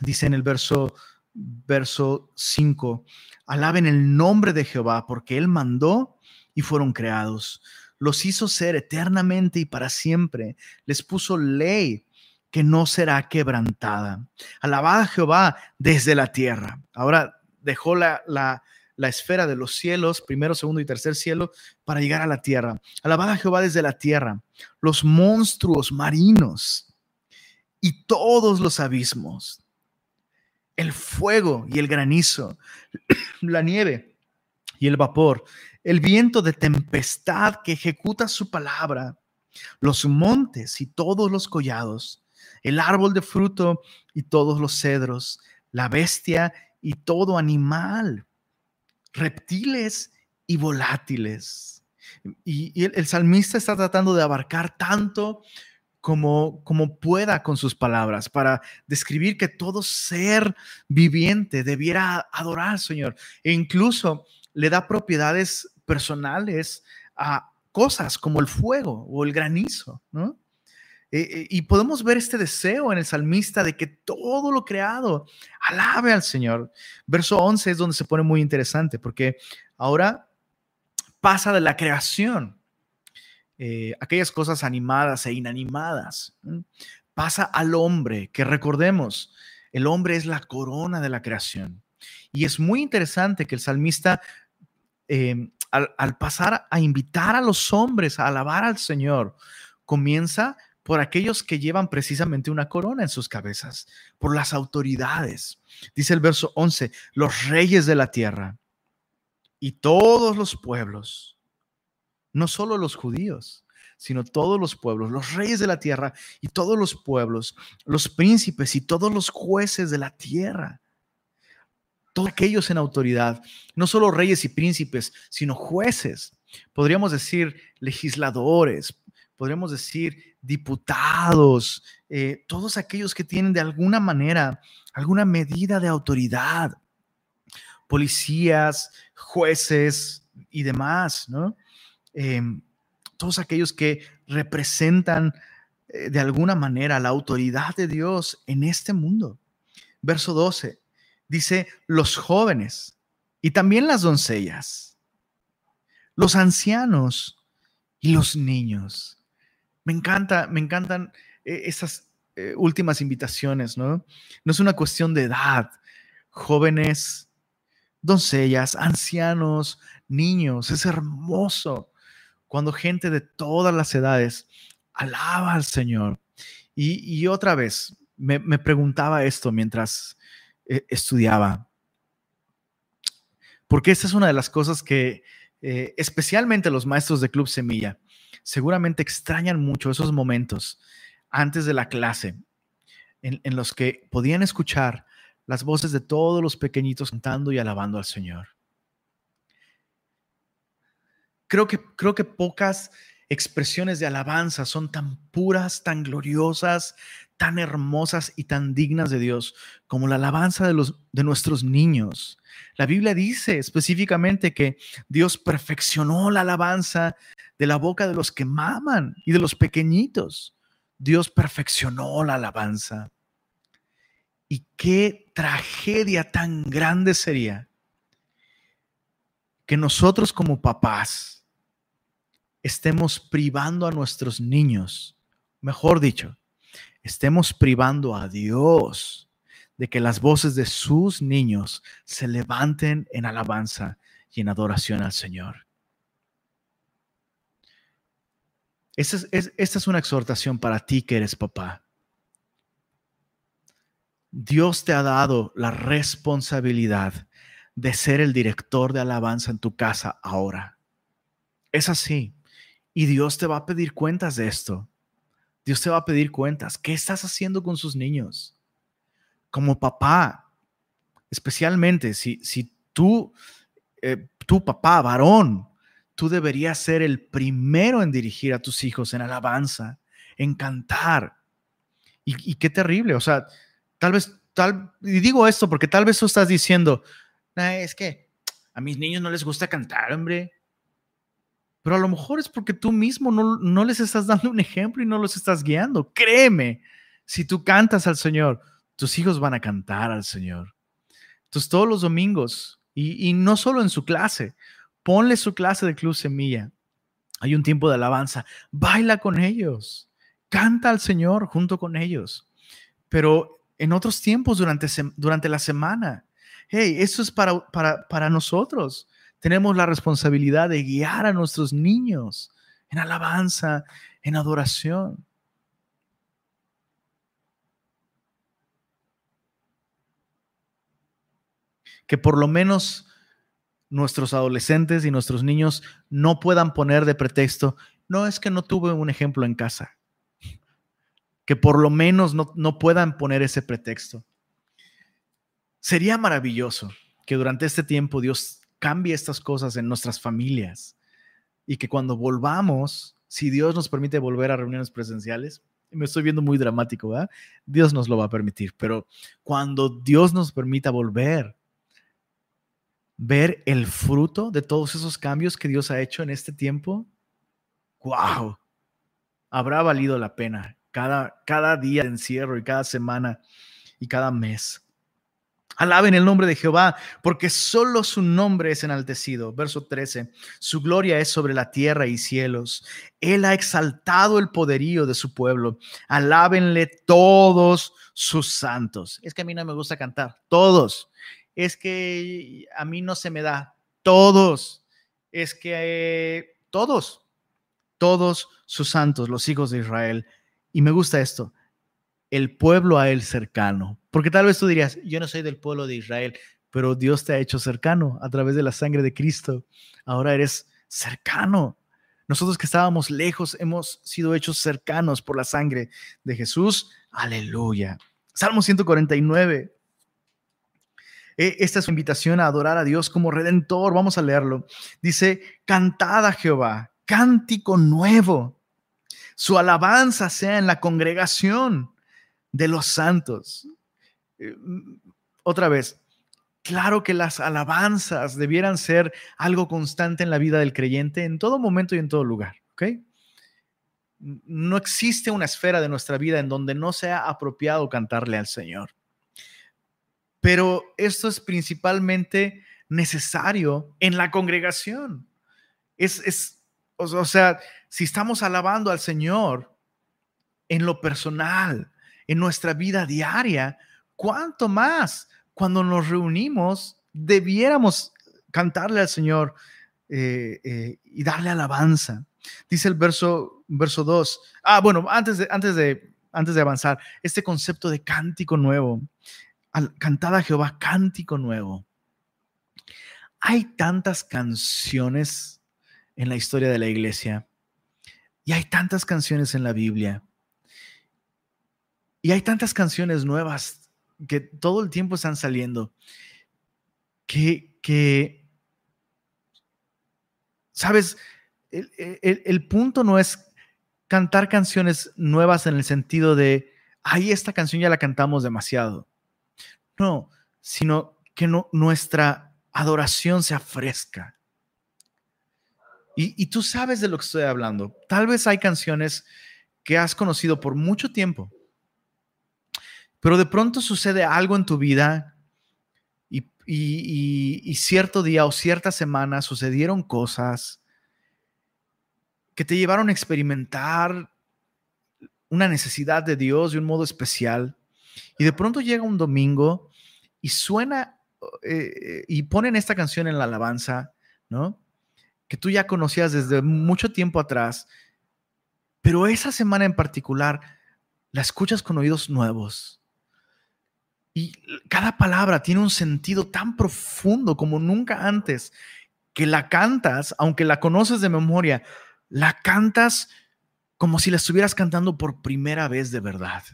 dice en el verso verso 5, alaben el nombre de Jehová porque él mandó y fueron creados los hizo ser eternamente y para siempre, les puso ley que no será quebrantada. Alabad a Jehová desde la tierra. Ahora dejó la, la, la esfera de los cielos, primero, segundo y tercer cielo, para llegar a la tierra. Alabad a Jehová desde la tierra, los monstruos marinos y todos los abismos, el fuego y el granizo, la nieve y el vapor, el viento de tempestad que ejecuta su palabra, los montes y todos los collados, el árbol de fruto y todos los cedros, la bestia y todo animal, reptiles y volátiles. Y, el, salmista está tratando de abarcar tanto como, como pueda con sus palabras para describir que todo ser viviente debiera adorar al Señor. E incluso le da propiedades personales a cosas como el fuego o el granizo, ¿no? Eh, eh, y podemos ver este deseo en el salmista de que todo lo creado alabe al Señor. Verso 11 es donde se pone muy interesante porque ahora pasa de la creación, eh, aquellas cosas animadas e inanimadas, pasa al hombre, que recordemos, el hombre es la corona de la creación. Y es muy interesante que el salmista al, pasar a invitar a los hombres a alabar al Señor, comienza por aquellos que llevan precisamente una corona en sus cabezas, por las autoridades. Dice el verso 11, los reyes de la tierra y todos los pueblos, no solo los judíos, sino todos los pueblos, los reyes de la tierra y todos los pueblos, los príncipes y todos los jueces de la tierra todos aquellos en autoridad, no solo reyes y príncipes, sino jueces, podríamos decir legisladores, podríamos decir diputados, eh, todos aquellos que tienen de alguna manera alguna medida de autoridad, policías, jueces y demás, ¿no? Em, todos aquellos que representan eh, de alguna manera la autoridad de Dios en este mundo. Verso 12 dice los jóvenes y también las doncellas, los ancianos y los niños. Me encanta, me encantan eh, esas eh, últimas invitaciones, ¿no? No es una cuestión de edad, jóvenes, doncellas, ancianos, niños, es hermoso cuando gente de todas las edades alaba al Señor. Y, otra vez, me, me, preguntaba esto mientras eh, estudiaba. Porque esta es una de las cosas que eh, especialmente los maestros de Club Semilla seguramente extrañan mucho esos momentos antes de la clase en, los que podían escuchar las voces de todos los pequeñitos cantando y alabando al Señor. Creo que, creo que pocas expresiones de alabanza son tan puras, tan gloriosas, tan hermosas y tan dignas de Dios como la alabanza de, los, de nuestros niños. La Biblia dice específicamente que Dios perfeccionó la alabanza de la boca de los que maman y de los pequeñitos. Dios perfeccionó la alabanza. Y qué tragedia tan grande sería que nosotros como papás estemos privando a nuestros niños, mejor dicho, estemos privando a Dios de que las voces de sus niños se levanten en alabanza y en adoración al Señor. Esta es, esta es una exhortación para ti que eres papá. Dios te ha dado la responsabilidad de ser el director de alabanza en tu casa ahora. Es así. Y Dios te va a pedir cuentas de esto. Dios te va a pedir cuentas. ¿Qué estás haciendo con sus niños? Como papá, especialmente si, si tú, eh, tu papá, varón, tú deberías ser el primero en dirigir a tus hijos en alabanza, en cantar. Y, qué terrible, o sea, tal vez, tal, y digo esto porque tal vez tú estás diciendo, es que a mis niños no les gusta cantar, hombre. Pero a lo mejor es porque tú mismo no, no les estás dando un ejemplo y no los estás guiando. Créeme, si tú cantas al Señor, tus hijos van a cantar al Señor. Entonces todos los domingos, y, y no solo en su clase, Ponle su clase de Club Semilla. Hay un tiempo de alabanza. Baila con ellos. Canta al Señor junto con ellos. Pero en otros tiempos durante, durante la semana, hey, eso es para, para, para nosotros. Tenemos la responsabilidad de guiar a nuestros niños en alabanza, en adoración. Que por lo menos nuestros adolescentes y nuestros niños no puedan poner de pretexto, no es que no tuve un ejemplo en casa. Que por lo menos no, no puedan poner ese pretexto. Sería maravilloso que durante este tiempo Dios cambie estas cosas en nuestras familias y que cuando volvamos, si Dios nos permite volver a reuniones presenciales, me estoy viendo muy dramático. Dios nos lo va a permitir, pero cuando Dios nos permita volver, ver el fruto de todos esos cambios que Dios ha hecho en este tiempo, wow, habrá valido la pena cada, cada día de encierro y cada semana y cada mes. Alaben el nombre de Jehová, porque solo su nombre es enaltecido. Verso 13. Su gloria es sobre la tierra y cielos. Él ha exaltado el poderío de su pueblo. Alábenle todos sus santos. Es que a mí no me gusta cantar. Todos es que a mí no se me da. Todos, es que todos, todos sus santos, los hijos de Israel. Y me gusta esto, el pueblo a él cercano. Porque tal vez tú dirías, yo no soy del pueblo de Israel, pero Dios te ha hecho cercano a través de la sangre de Cristo. Ahora eres cercano. Nosotros que estábamos lejos hemos sido hechos cercanos por la sangre de Jesús. Aleluya. Salmo 149. E, esta es su invitación a adorar a Dios como redentor. Vamos a leerlo. Dice, cantad a Jehová, cántico nuevo. Su alabanza sea en la congregación de los santos. Eh, otra vez, claro que las alabanzas debieran ser algo constante en la vida del creyente en todo momento y en todo lugar. No existe una esfera de nuestra vida en donde no sea apropiado cantarle al Señor pero esto es principalmente necesario en la congregación. Es, es o, sea, si estamos alabando al Señor en lo personal, en nuestra vida diaria, ¿cuánto más cuando nos reunimos debiéramos cantarle al Señor eh, eh, y darle alabanza? Dice el verso, verso 2. Ah, bueno, antes de, antes, de, antes de avanzar, este concepto de cántico nuevo cantad a Jehová cántico nuevo. Hay tantas canciones en la historia de la iglesia y hay tantas canciones en la Biblia y hay tantas canciones nuevas que todo el tiempo están saliendo que, que sabes, el, punto no es cantar canciones nuevas en el sentido de, ahí esta canción ya la cantamos demasiado. No, sino que no, nuestra adoración sea fresca. Y, tú sabes de lo que estoy hablando. Tal vez hay canciones que has conocido por mucho tiempo, pero de pronto sucede algo en tu vida y, cierto día o cierta semana sucedieron cosas que te llevaron a experimentar una necesidad de Dios de un modo especial. Y de pronto llega un domingo y suena eh, y ponen esta canción en la alabanza, ¿no? Que tú ya conocías desde mucho tiempo atrás, pero esa semana en particular la escuchas con oídos nuevos. Y cada palabra tiene un sentido tan profundo como nunca antes, que la cantas, aunque la conoces de memoria, la cantas como si la estuvieras cantando por primera vez de verdad.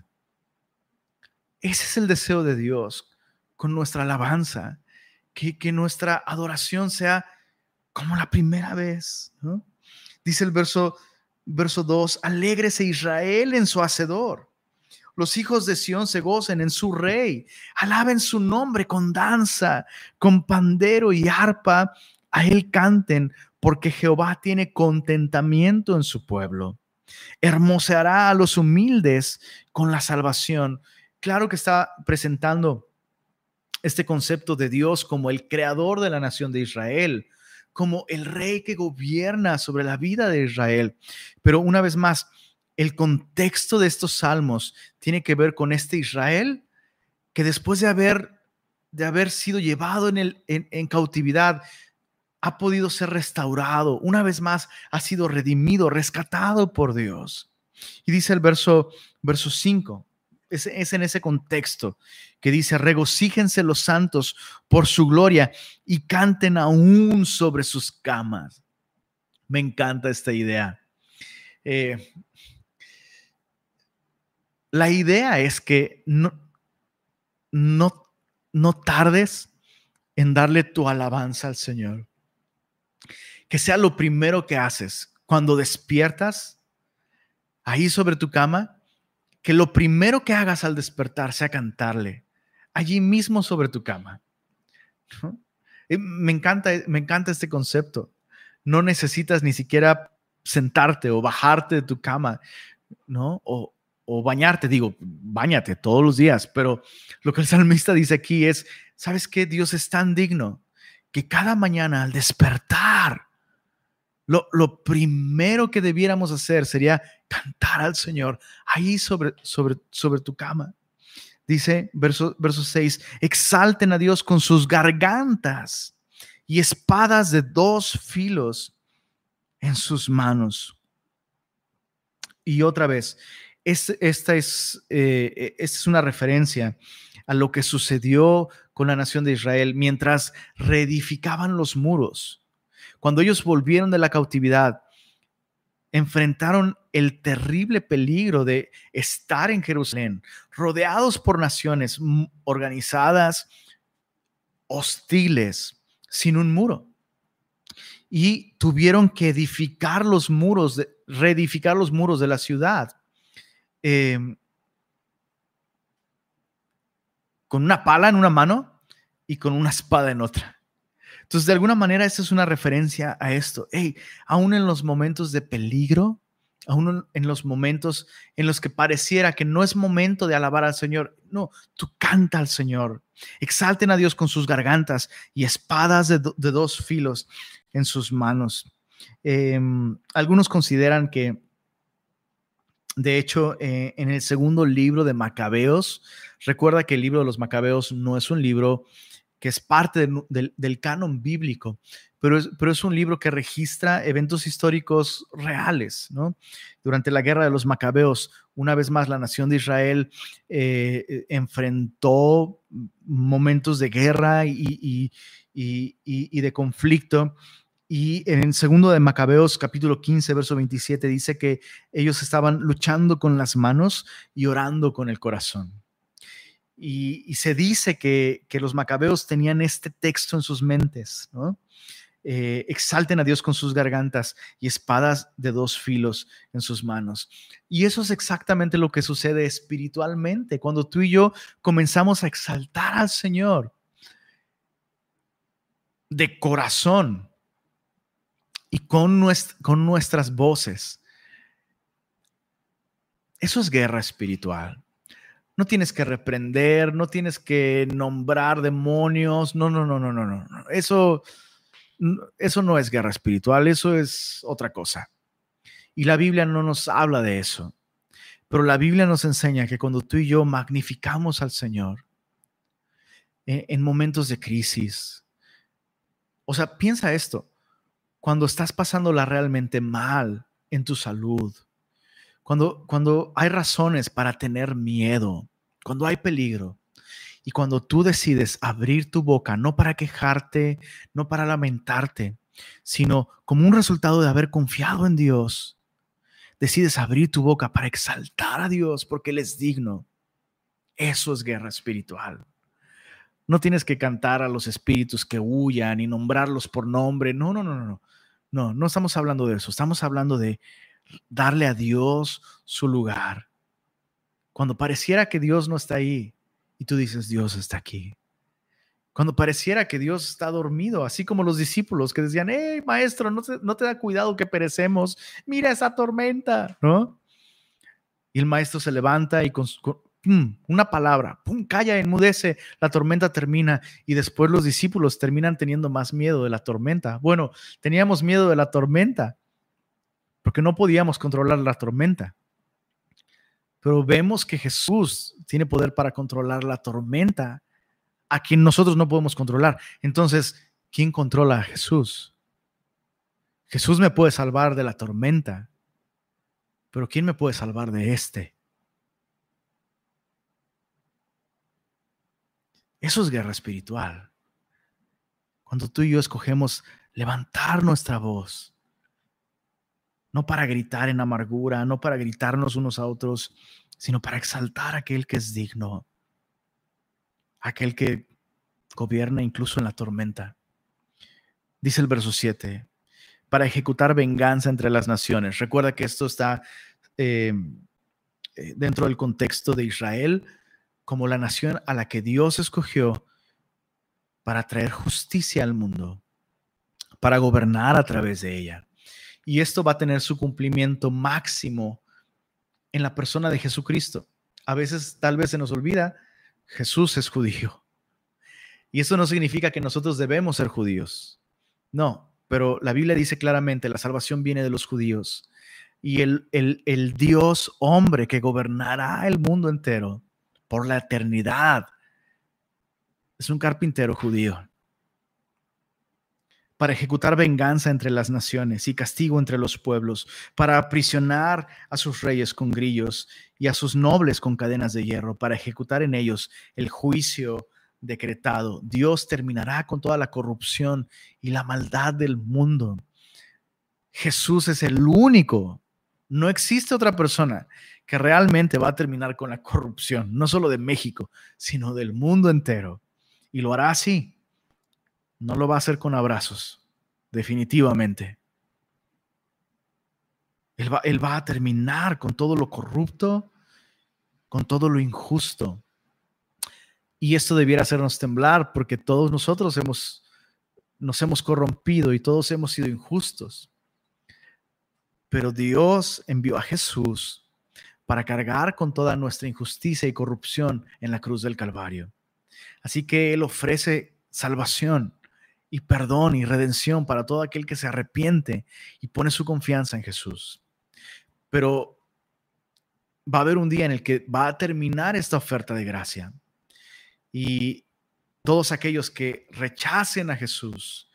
Ese es el deseo de Dios con nuestra alabanza, que, que nuestra adoración sea como la primera vez. Dice el verso, verso 2, alégrese Israel en su hacedor. Los hijos de Sión se gocen en su rey. Alaben su nombre con danza, con pandero y arpa. A él canten, porque Jehová tiene contentamiento en su pueblo. Hermoseará a los humildes con la salvación. Claro que está presentando este concepto de Dios como el creador de la nación de Israel, como el rey que gobierna sobre la vida de Israel. Pero una vez más, el contexto de estos salmos tiene que ver con este Israel que después de haber, de haber sido llevado en, el, en, cautividad, ha podido ser restaurado, una vez más ha sido redimido, rescatado por Dios. Y dice el verso, verso 5, es, es, en ese contexto que dice, regocíjense los santos por su gloria y canten aún sobre sus camas. Me encanta esta idea. Eh, la idea es que no, no, no tardes en darle tu alabanza al Señor. Que sea lo primero que haces cuando despiertas ahí sobre tu cama, que lo primero que hagas al despertar sea cantarle allí mismo sobre tu cama. Me encanta, me encanta este concepto. No necesitas ni siquiera sentarte o bajarte de tu cama, ¿no? O bañarte, digo, bañate todos los días, pero lo que el salmista dice aquí es, ¿sabes qué? Dios es tan digno que cada mañana al despertar, lo, lo primero que debiéramos hacer sería cantar al Señor ahí sobre, sobre, sobre tu cama. Dice verso, verso 6, exalten a Dios con sus gargantas y espadas de dos filos en sus manos. Y otra vez, esta, es, eh, esta es una referencia a lo que sucedió con la nación de Israel mientras reedificaban los muros. Cuando ellos volvieron de la cautividad, enfrentaron el terrible peligro de estar en Jerusalén, rodeados por naciones organizadas, hostiles, sin un muro. Y tuvieron que edificar los muros, reedificar los muros de la ciudad Em, con una pala en una mano y con una espada en otra. Entonces, de alguna manera, esta es una referencia a esto. Hey, aún en los momentos de peligro, aún en los momentos en los que pareciera que no es momento de alabar al Señor, no, tú canta al Señor. Exalten a Dios con sus gargantas y espadas de, dos filos en sus manos. Em, algunos consideran que de hecho, eh, en el segundo libro de Macabeos, recuerda que el libro de los Macabeos no es un libro que es parte del, canon bíblico, pero es, pero es, un libro que registra eventos históricos reales. ¿no? Durante la guerra de los Macabeos, una vez más, la nación de Israel eh, eh, enfrentó momentos de guerra y, y de conflicto y en el segundo de Macabeos, capítulo 15, verso 27, dice que ellos estaban luchando con las manos y orando con el corazón. Y, se dice que, los macabeos tenían este texto en sus mentes, ¿no? Eh, exalten a Dios con sus gargantas y espadas de dos filos en sus manos. Y eso es exactamente lo que sucede espiritualmente cuando tú y yo comenzamos a exaltar al Señor de corazón, y con, con nuestras voces. Eso es guerra espiritual. No tienes que reprender, no tienes que nombrar demonios. No, no, no, no, no, no. Eso, eso no es guerra espiritual, eso es otra cosa. Y la Biblia no nos habla de eso. Pero la Biblia nos enseña que cuando tú y yo magnificamos al Señor en, en momentos de crisis, o sea, piensa esto, cuando estás pasándola realmente mal en tu salud, cuando, cuando hay razones para tener miedo, cuando hay peligro, y cuando tú decides abrir tu boca, no para quejarte, no para lamentarte, sino como un resultado de haber confiado en Dios, decides abrir tu boca para exaltar a Dios porque Él es digno. Eso es guerra espiritual. No tienes que cantar a los espíritus que huyan y nombrarlos por nombre. No, no, no, no. No, no estamos hablando de eso. Estamos hablando de darle a Dios su lugar. Cuando pareciera que Dios no está ahí y tú dices, Dios está aquí. Cuando pareciera que Dios está dormido, así como los discípulos que decían, hey, maestro, no te, no da cuidado que perecemos, mira esa tormenta, ¿no? Y el maestro se levanta y con, una palabra, pum, calla, enmudece, la tormenta termina y después los discípulos terminan teniendo más miedo de la tormenta. Bueno, teníamos miedo de la tormenta, porque no podíamos controlar la tormenta. Pero vemos que Jesús tiene poder para controlar la tormenta a quien nosotros no podemos controlar. Entonces, ¿quién controla a Jesús? Jesús me puede salvar de la tormenta, pero ¿quién me puede salvar de este? Eso es guerra espiritual. Cuando tú y yo escogemos levantar nuestra voz no para gritar en amargura, no para gritarnos unos a otros, sino para exaltar a aquel que es digno, aquel que gobierna incluso en la tormenta. Dice el verso 7, para ejecutar venganza entre las naciones. Recuerda que esto está eh, eh, dentro del contexto de Israel como la nación a la que Dios escogió para traer justicia al mundo, para gobernar a través de ella. Y esto va a tener su cumplimiento máximo en la persona de Jesucristo. A veces tal vez se nos olvida, Jesús es judío. Y eso no significa que nosotros debemos ser judíos. No, pero la Biblia dice claramente, la salvación viene de los judíos. Y el, el, el Dios hombre que gobernará el mundo entero por la eternidad es un carpintero judío para ejecutar venganza entre las naciones y castigo entre los pueblos, para aprisionar a sus reyes con grillos y a sus nobles con cadenas de hierro, para ejecutar en ellos el juicio decretado. Dios terminará con toda la corrupción y la maldad del mundo. Jesús es el único. No existe otra persona que realmente va a terminar con la corrupción, no solo de México, sino del mundo entero. Y lo hará así no lo va a hacer con abrazos, definitivamente. Él va, a terminar con todo lo corrupto, con todo lo injusto. Y esto debiera hacernos temblar porque todos nosotros hemos, nos hemos corrompido y todos hemos sido injustos. Pero Dios envió a Jesús para cargar con toda nuestra injusticia y corrupción en la cruz del Calvario. Así que Él ofrece salvación y perdón y redención para todo aquel que se arrepiente y pone su confianza en Jesús. Pero va a haber un día en el que va a terminar esta oferta de gracia y todos aquellos que rechacen a Jesús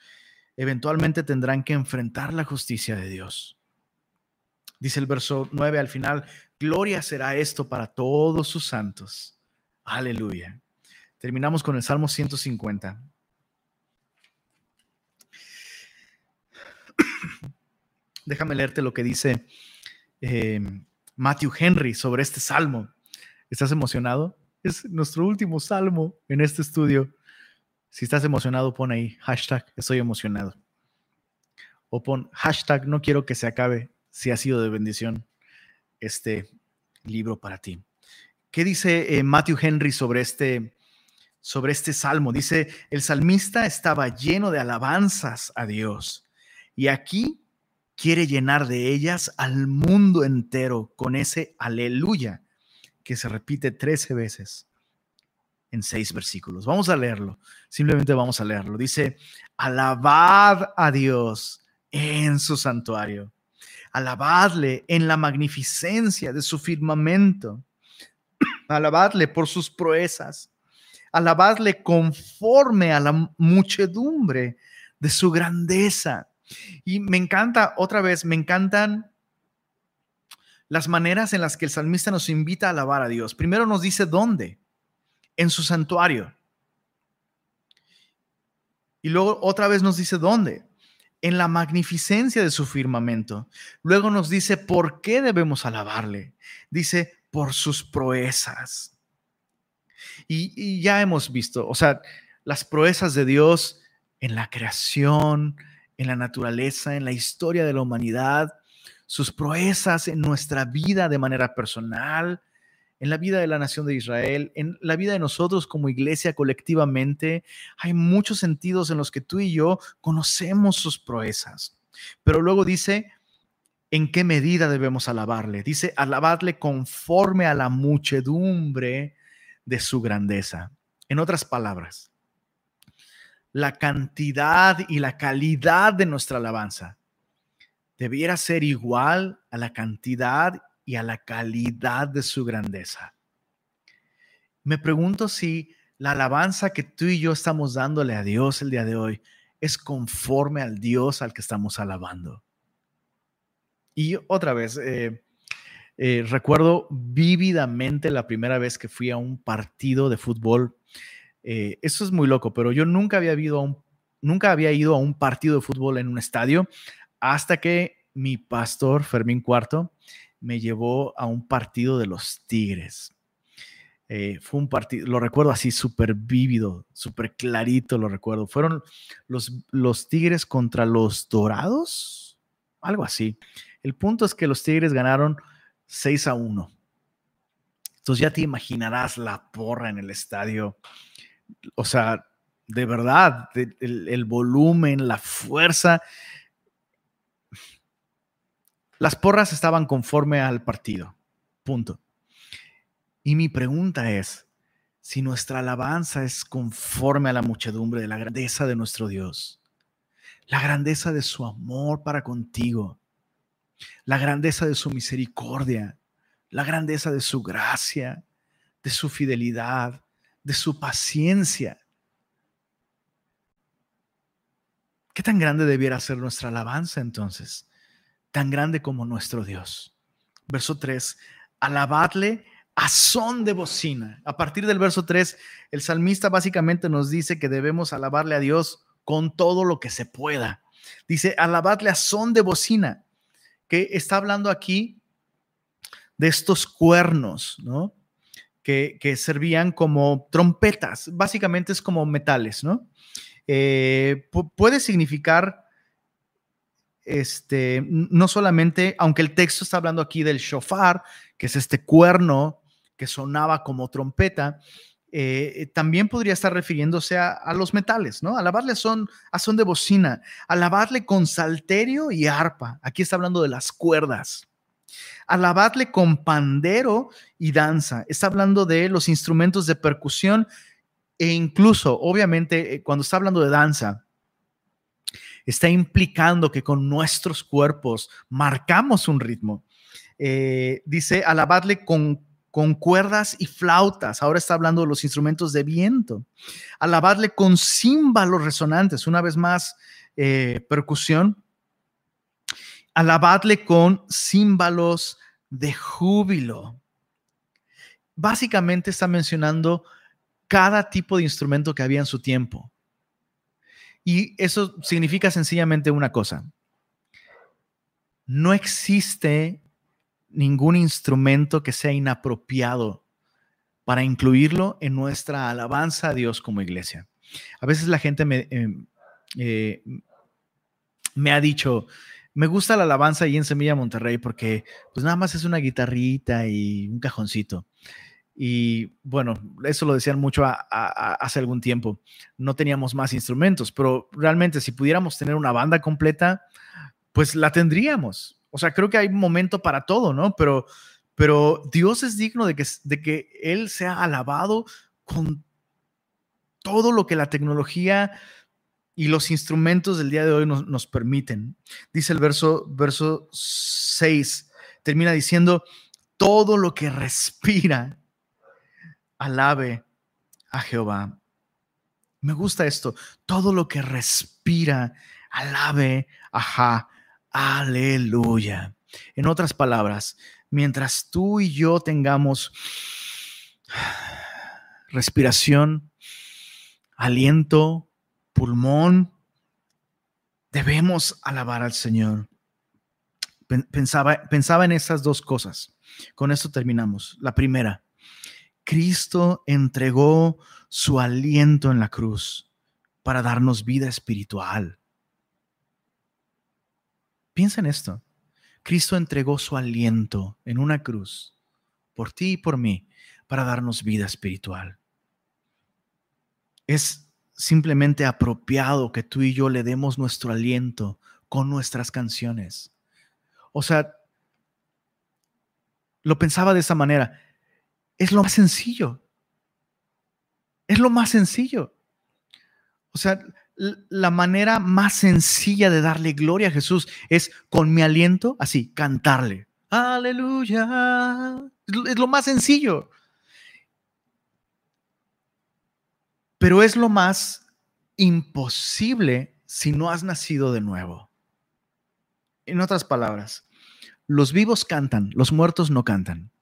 eventualmente tendrán que enfrentar la justicia de Dios. Dice el verso 9 al final, gloria será esto para todos sus santos. Aleluya. Terminamos con el Salmo 150. Déjame leerte lo que dice eh, Matthew Henry sobre este salmo. ¿Estás emocionado? Es nuestro último salmo en este estudio. Si estás emocionado, pon ahí hashtag estoy emocionado. O pon hashtag no quiero que se acabe si ha sido de bendición este libro para ti. ¿Qué dice eh, Matthew Henry sobre este, sobre este salmo? Dice, el salmista estaba lleno de alabanzas a Dios. Y aquí quiere llenar de ellas al mundo entero con ese aleluya que se repite 13 veces en seis versículos. Vamos a leerlo, simplemente vamos a leerlo. Dice, alabad a Dios en su santuario, alabadle en la magnificencia de su firmamento, alabadle por sus proezas, alabadle conforme a la muchedumbre de su grandeza. Y me encanta, otra vez, me encantan las maneras en las que el salmista nos invita a alabar a Dios. Primero nos dice dónde en su santuario. Y luego otra vez nos dice dónde, en la magnificencia de su firmamento. Luego nos dice por qué debemos alabarle. Dice por sus proezas. Y, ya hemos visto, o sea, las proezas de Dios en la creación, en la naturaleza, en la historia de la humanidad, sus proezas en nuestra vida de manera personal, en la vida de la nación de Israel, en la vida de nosotros como iglesia colectivamente, hay muchos sentidos en los que tú y yo conocemos sus proezas. Pero luego dice, ¿en qué medida debemos alabarle? Dice, alabarle conforme a la muchedumbre de su grandeza. En otras palabras, la cantidad y la calidad de nuestra alabanza debiera ser igual a la cantidad y a la calidad de su grandeza. Me pregunto si la alabanza que tú y yo estamos dándole a Dios el día de hoy es conforme al Dios al que estamos alabando. Y otra vez, eh, eh, recuerdo vívidamente la primera vez que fui a un partido de fútbol. Eh, eso es muy loco, pero yo nunca había, ido a un, nunca había ido a un partido de fútbol en un estadio hasta que mi pastor, Fermín Cuarto, me llevó a un partido de los Tigres. Eh, fue un partido, lo recuerdo así súper vívido, súper clarito, lo recuerdo. Fueron los, los Tigres contra los Dorados, algo así. El punto es que los Tigres ganaron 6 a 1. Entonces ya te imaginarás la porra en el estadio. O sea, de verdad, el volumen, la fuerza las porras estaban conforme al partido. Punto. Y mi pregunta es, si nuestra alabanza es conforme a la muchedumbre de la grandeza de nuestro Dios, la grandeza de su amor para contigo, la grandeza de su misericordia, la grandeza de su gracia, de su fidelidad, de su paciencia. ¿Qué tan grande debiera ser nuestra alabanza entonces? Tan grande como nuestro Dios. Verso 3, alabadle a son de bocina. A partir del verso 3, el salmista básicamente nos dice que debemos alabarle a Dios con todo lo que se pueda. Dice, alabadle a son de bocina, que está hablando aquí de estos cuernos, ¿no? Que, servían como trompetas, básicamente es como metales, ¿no? Eh, puede significar este, no solamente, aunque el texto está hablando aquí del shofar, que es este cuerno que sonaba como trompeta, eh, también podría estar refiriéndose a, los metales, ¿no? Alabarle son, a son de bocina, alabarle con salterio y arpa. Aquí está hablando de las cuerdas. Alabadle con pandero y danza. Está hablando de los instrumentos de percusión e incluso, obviamente, eh, cuando está hablando de danza, está implicando que con nuestros cuerpos marcamos un ritmo. Eh, dice, alabadle con, con cuerdas y flautas. Ahora está hablando de los instrumentos de viento. Alabadle con címbalos resonantes. Una vez más, eh, percusión. Alabadle con címbalos de júbilo. Básicamente está mencionando cada tipo de instrumento que había en su tiempo. Y eso significa sencillamente una cosa. No existe ningún instrumento que sea inapropiado para incluirlo en nuestra alabanza a Dios como iglesia. A veces la gente me, em, eh, me ha dicho, me gusta la alabanza ahí en Semilla Monterrey porque pues nada más es una guitarrita y un cajoncito. Y bueno, eso lo decían mucho hace algún tiempo. No teníamos más instrumentos, pero realmente si pudiéramos tener una banda completa, pues la tendríamos. O sea, creo que hay momento para todo, ¿no? Pero, pero Dios es digno de que, de que Él sea alabado con todo lo que la tecnología y los instrumentos del día de hoy nos, nos permiten. Dice el verso, verso 6, termina diciendo, todo lo que respira, alabe a Jehová. Me gusta esto, todo lo que respira, alabe a Aleluya. En otras palabras, mientras tú y yo tengamos respiración, aliento, pulmón, debemos alabar al Señor. Pensaba, pensaba en esas dos cosas. Con esto terminamos. La primera, Cristo entregó su aliento en la cruz para darnos vida espiritual. Piensa en esto. Cristo entregó su aliento en una cruz por ti y por mí para darnos vida espiritual. Es simplemente apropiado que tú y yo le demos nuestro aliento con nuestras canciones. O sea, lo pensaba de esa manera. Es lo más sencillo. Es lo más sencillo. O sea, la manera más sencilla de darle gloria a Jesús es con mi aliento, así, cantarle. Aleluya. Es lo más sencillo. Pero es lo más imposible si no has nacido de nuevo. En otras palabras, los vivos cantan, los muertos no cantan.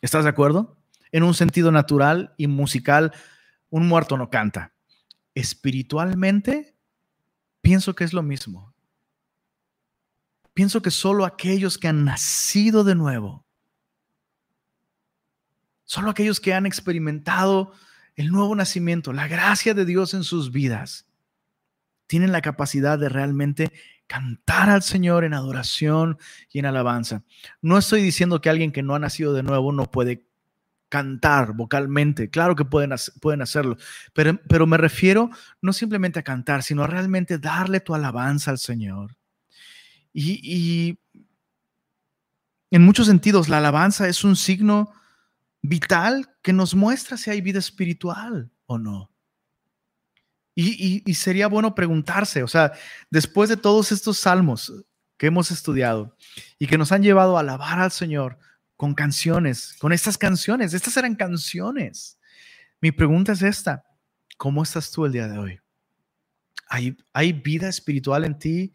¿Estás de acuerdo? En un sentido natural y musical, un muerto no canta. Espiritualmente, pienso que es lo mismo. Pienso que solo aquellos que han nacido de nuevo, solo aquellos que han experimentado el nuevo nacimiento, la gracia de Dios en sus vidas, tienen la capacidad de realmente cantar al Señor en adoración y en alabanza. No estoy diciendo que alguien que no ha nacido de nuevo no puede cantar vocalmente. Claro que pueden, pueden hacerlo, pero, pero me refiero no simplemente a cantar, sino a realmente darle tu alabanza al Señor. Y, y en muchos sentidos, la alabanza es un signo vital que nos muestra si hay vida espiritual o no. Y, sería bueno preguntarse, o sea, después de todos estos salmos que hemos estudiado y que nos han llevado a alabar al Señor con canciones, con estas canciones, estas eran canciones. Mi pregunta es esta, ¿cómo estás tú el día de hoy? ¿Hay, hay vida espiritual en ti?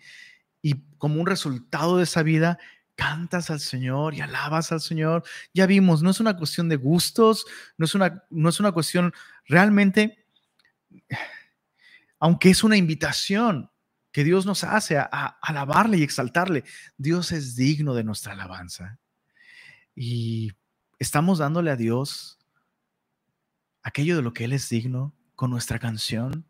Y como un resultado de esa vida, cantas al Señor y alabas al Señor. Ya vimos, no es una cuestión de gustos, no es una, no es una cuestión realmente, aunque es una invitación que Dios nos hace a, alabarle y exaltarle, Dios es digno de nuestra alabanza. Y estamos dándole a Dios aquello de lo que Él es digno con nuestra canción.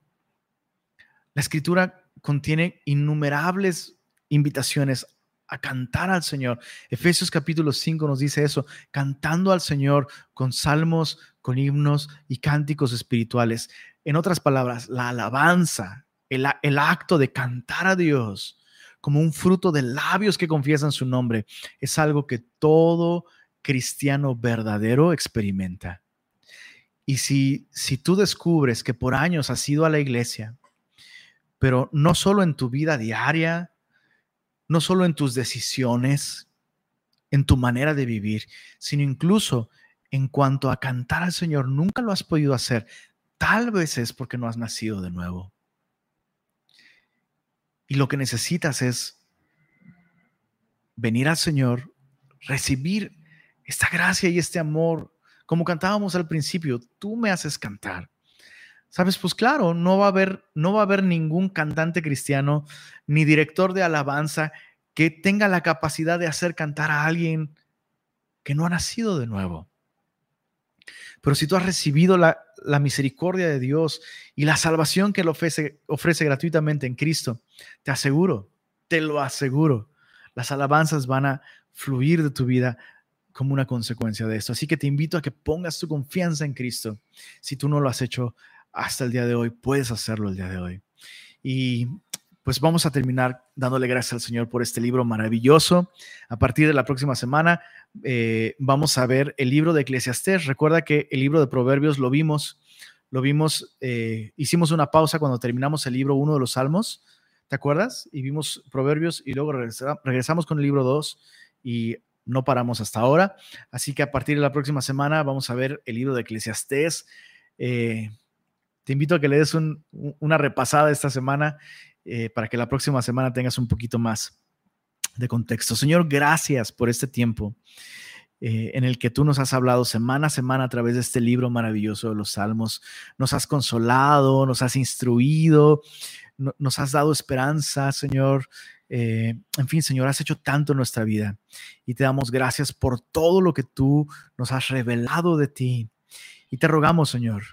La escritura contiene innumerables invitaciones a cantar al Señor. Efesios capítulo 5 nos dice eso, cantando al Señor con salmos, con himnos y cánticos espirituales. En otras palabras, la alabanza, el, acto de cantar a Dios como un fruto de labios que confiesan su nombre, es algo que todo cristiano verdadero experimenta. Y si, si tú descubres que por años has ido a la iglesia, pero no solo en tu vida diaria, no solo en tus decisiones, en tu manera de vivir, sino incluso en cuanto a cantar al Señor, nunca lo has podido hacer. Tal vez es porque no has nacido de nuevo. Y lo que necesitas es venir al Señor, recibir esta gracia y este amor. Como cantábamos al principio, tú me haces cantar. Sabes, pues claro, no va a haber, no va a haber ningún cantante cristiano ni director de alabanza que tenga la capacidad de hacer cantar a alguien que no ha nacido de nuevo. Pero si tú has recibido la, misericordia de Dios y la salvación que Él ofrece, ofrece gratuitamente en Cristo, te aseguro, te lo aseguro, las alabanzas van a fluir de tu vida como una consecuencia de esto. Así que te invito a que pongas tu confianza en Cristo. Si tú no lo has hecho hasta el día de hoy, puedes hacerlo el día de hoy. Y pues vamos a terminar dándole gracias al Señor por este libro maravilloso. A partir de la próxima semana eh, vamos a ver el libro de Eclesiastés. Recuerda que el libro de Proverbios lo vimos, lo vimos, eh, hicimos una pausa cuando terminamos el libro 1 de los Salmos, ¿te acuerdas? Y vimos Proverbios y luego regresamos con el libro 2 y no paramos hasta ahora. Así que a partir de la próxima semana vamos a ver el libro de Eclesiastés. Eh, te invito a que le des una repasada esta semana eh, para que la próxima semana tengas un poquito más de contexto. Señor, gracias por este tiempo eh, en el que tú nos has hablado semana a semana a través de este libro maravilloso de los Salmos. Nos has consolado, nos has instruido, nos has dado esperanza, Señor. Eh, en fin, Señor, has hecho tanto en nuestra vida y te damos gracias por todo lo que tú nos has revelado de ti. Y te rogamos, Señor,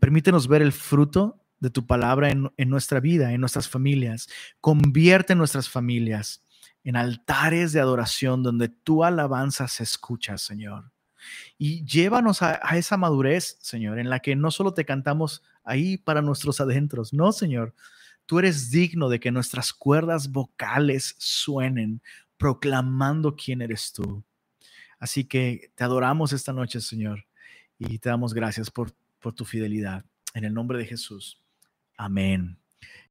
permítenos ver el fruto de tu palabra en, nuestra vida, en nuestras familias. Convierte nuestras familias en altares de adoración donde tu alabanza se escucha, Señor. Y llévanos a, esa madurez, Señor, en la que no solo te cantamos ahí para nuestros adentros, no, Señor. Tú eres digno de que nuestras cuerdas vocales suenen proclamando quién eres tú. Así que te adoramos esta noche, Señor, y te damos gracias por, por tu fidelidad. En el nombre de Jesús. Amén.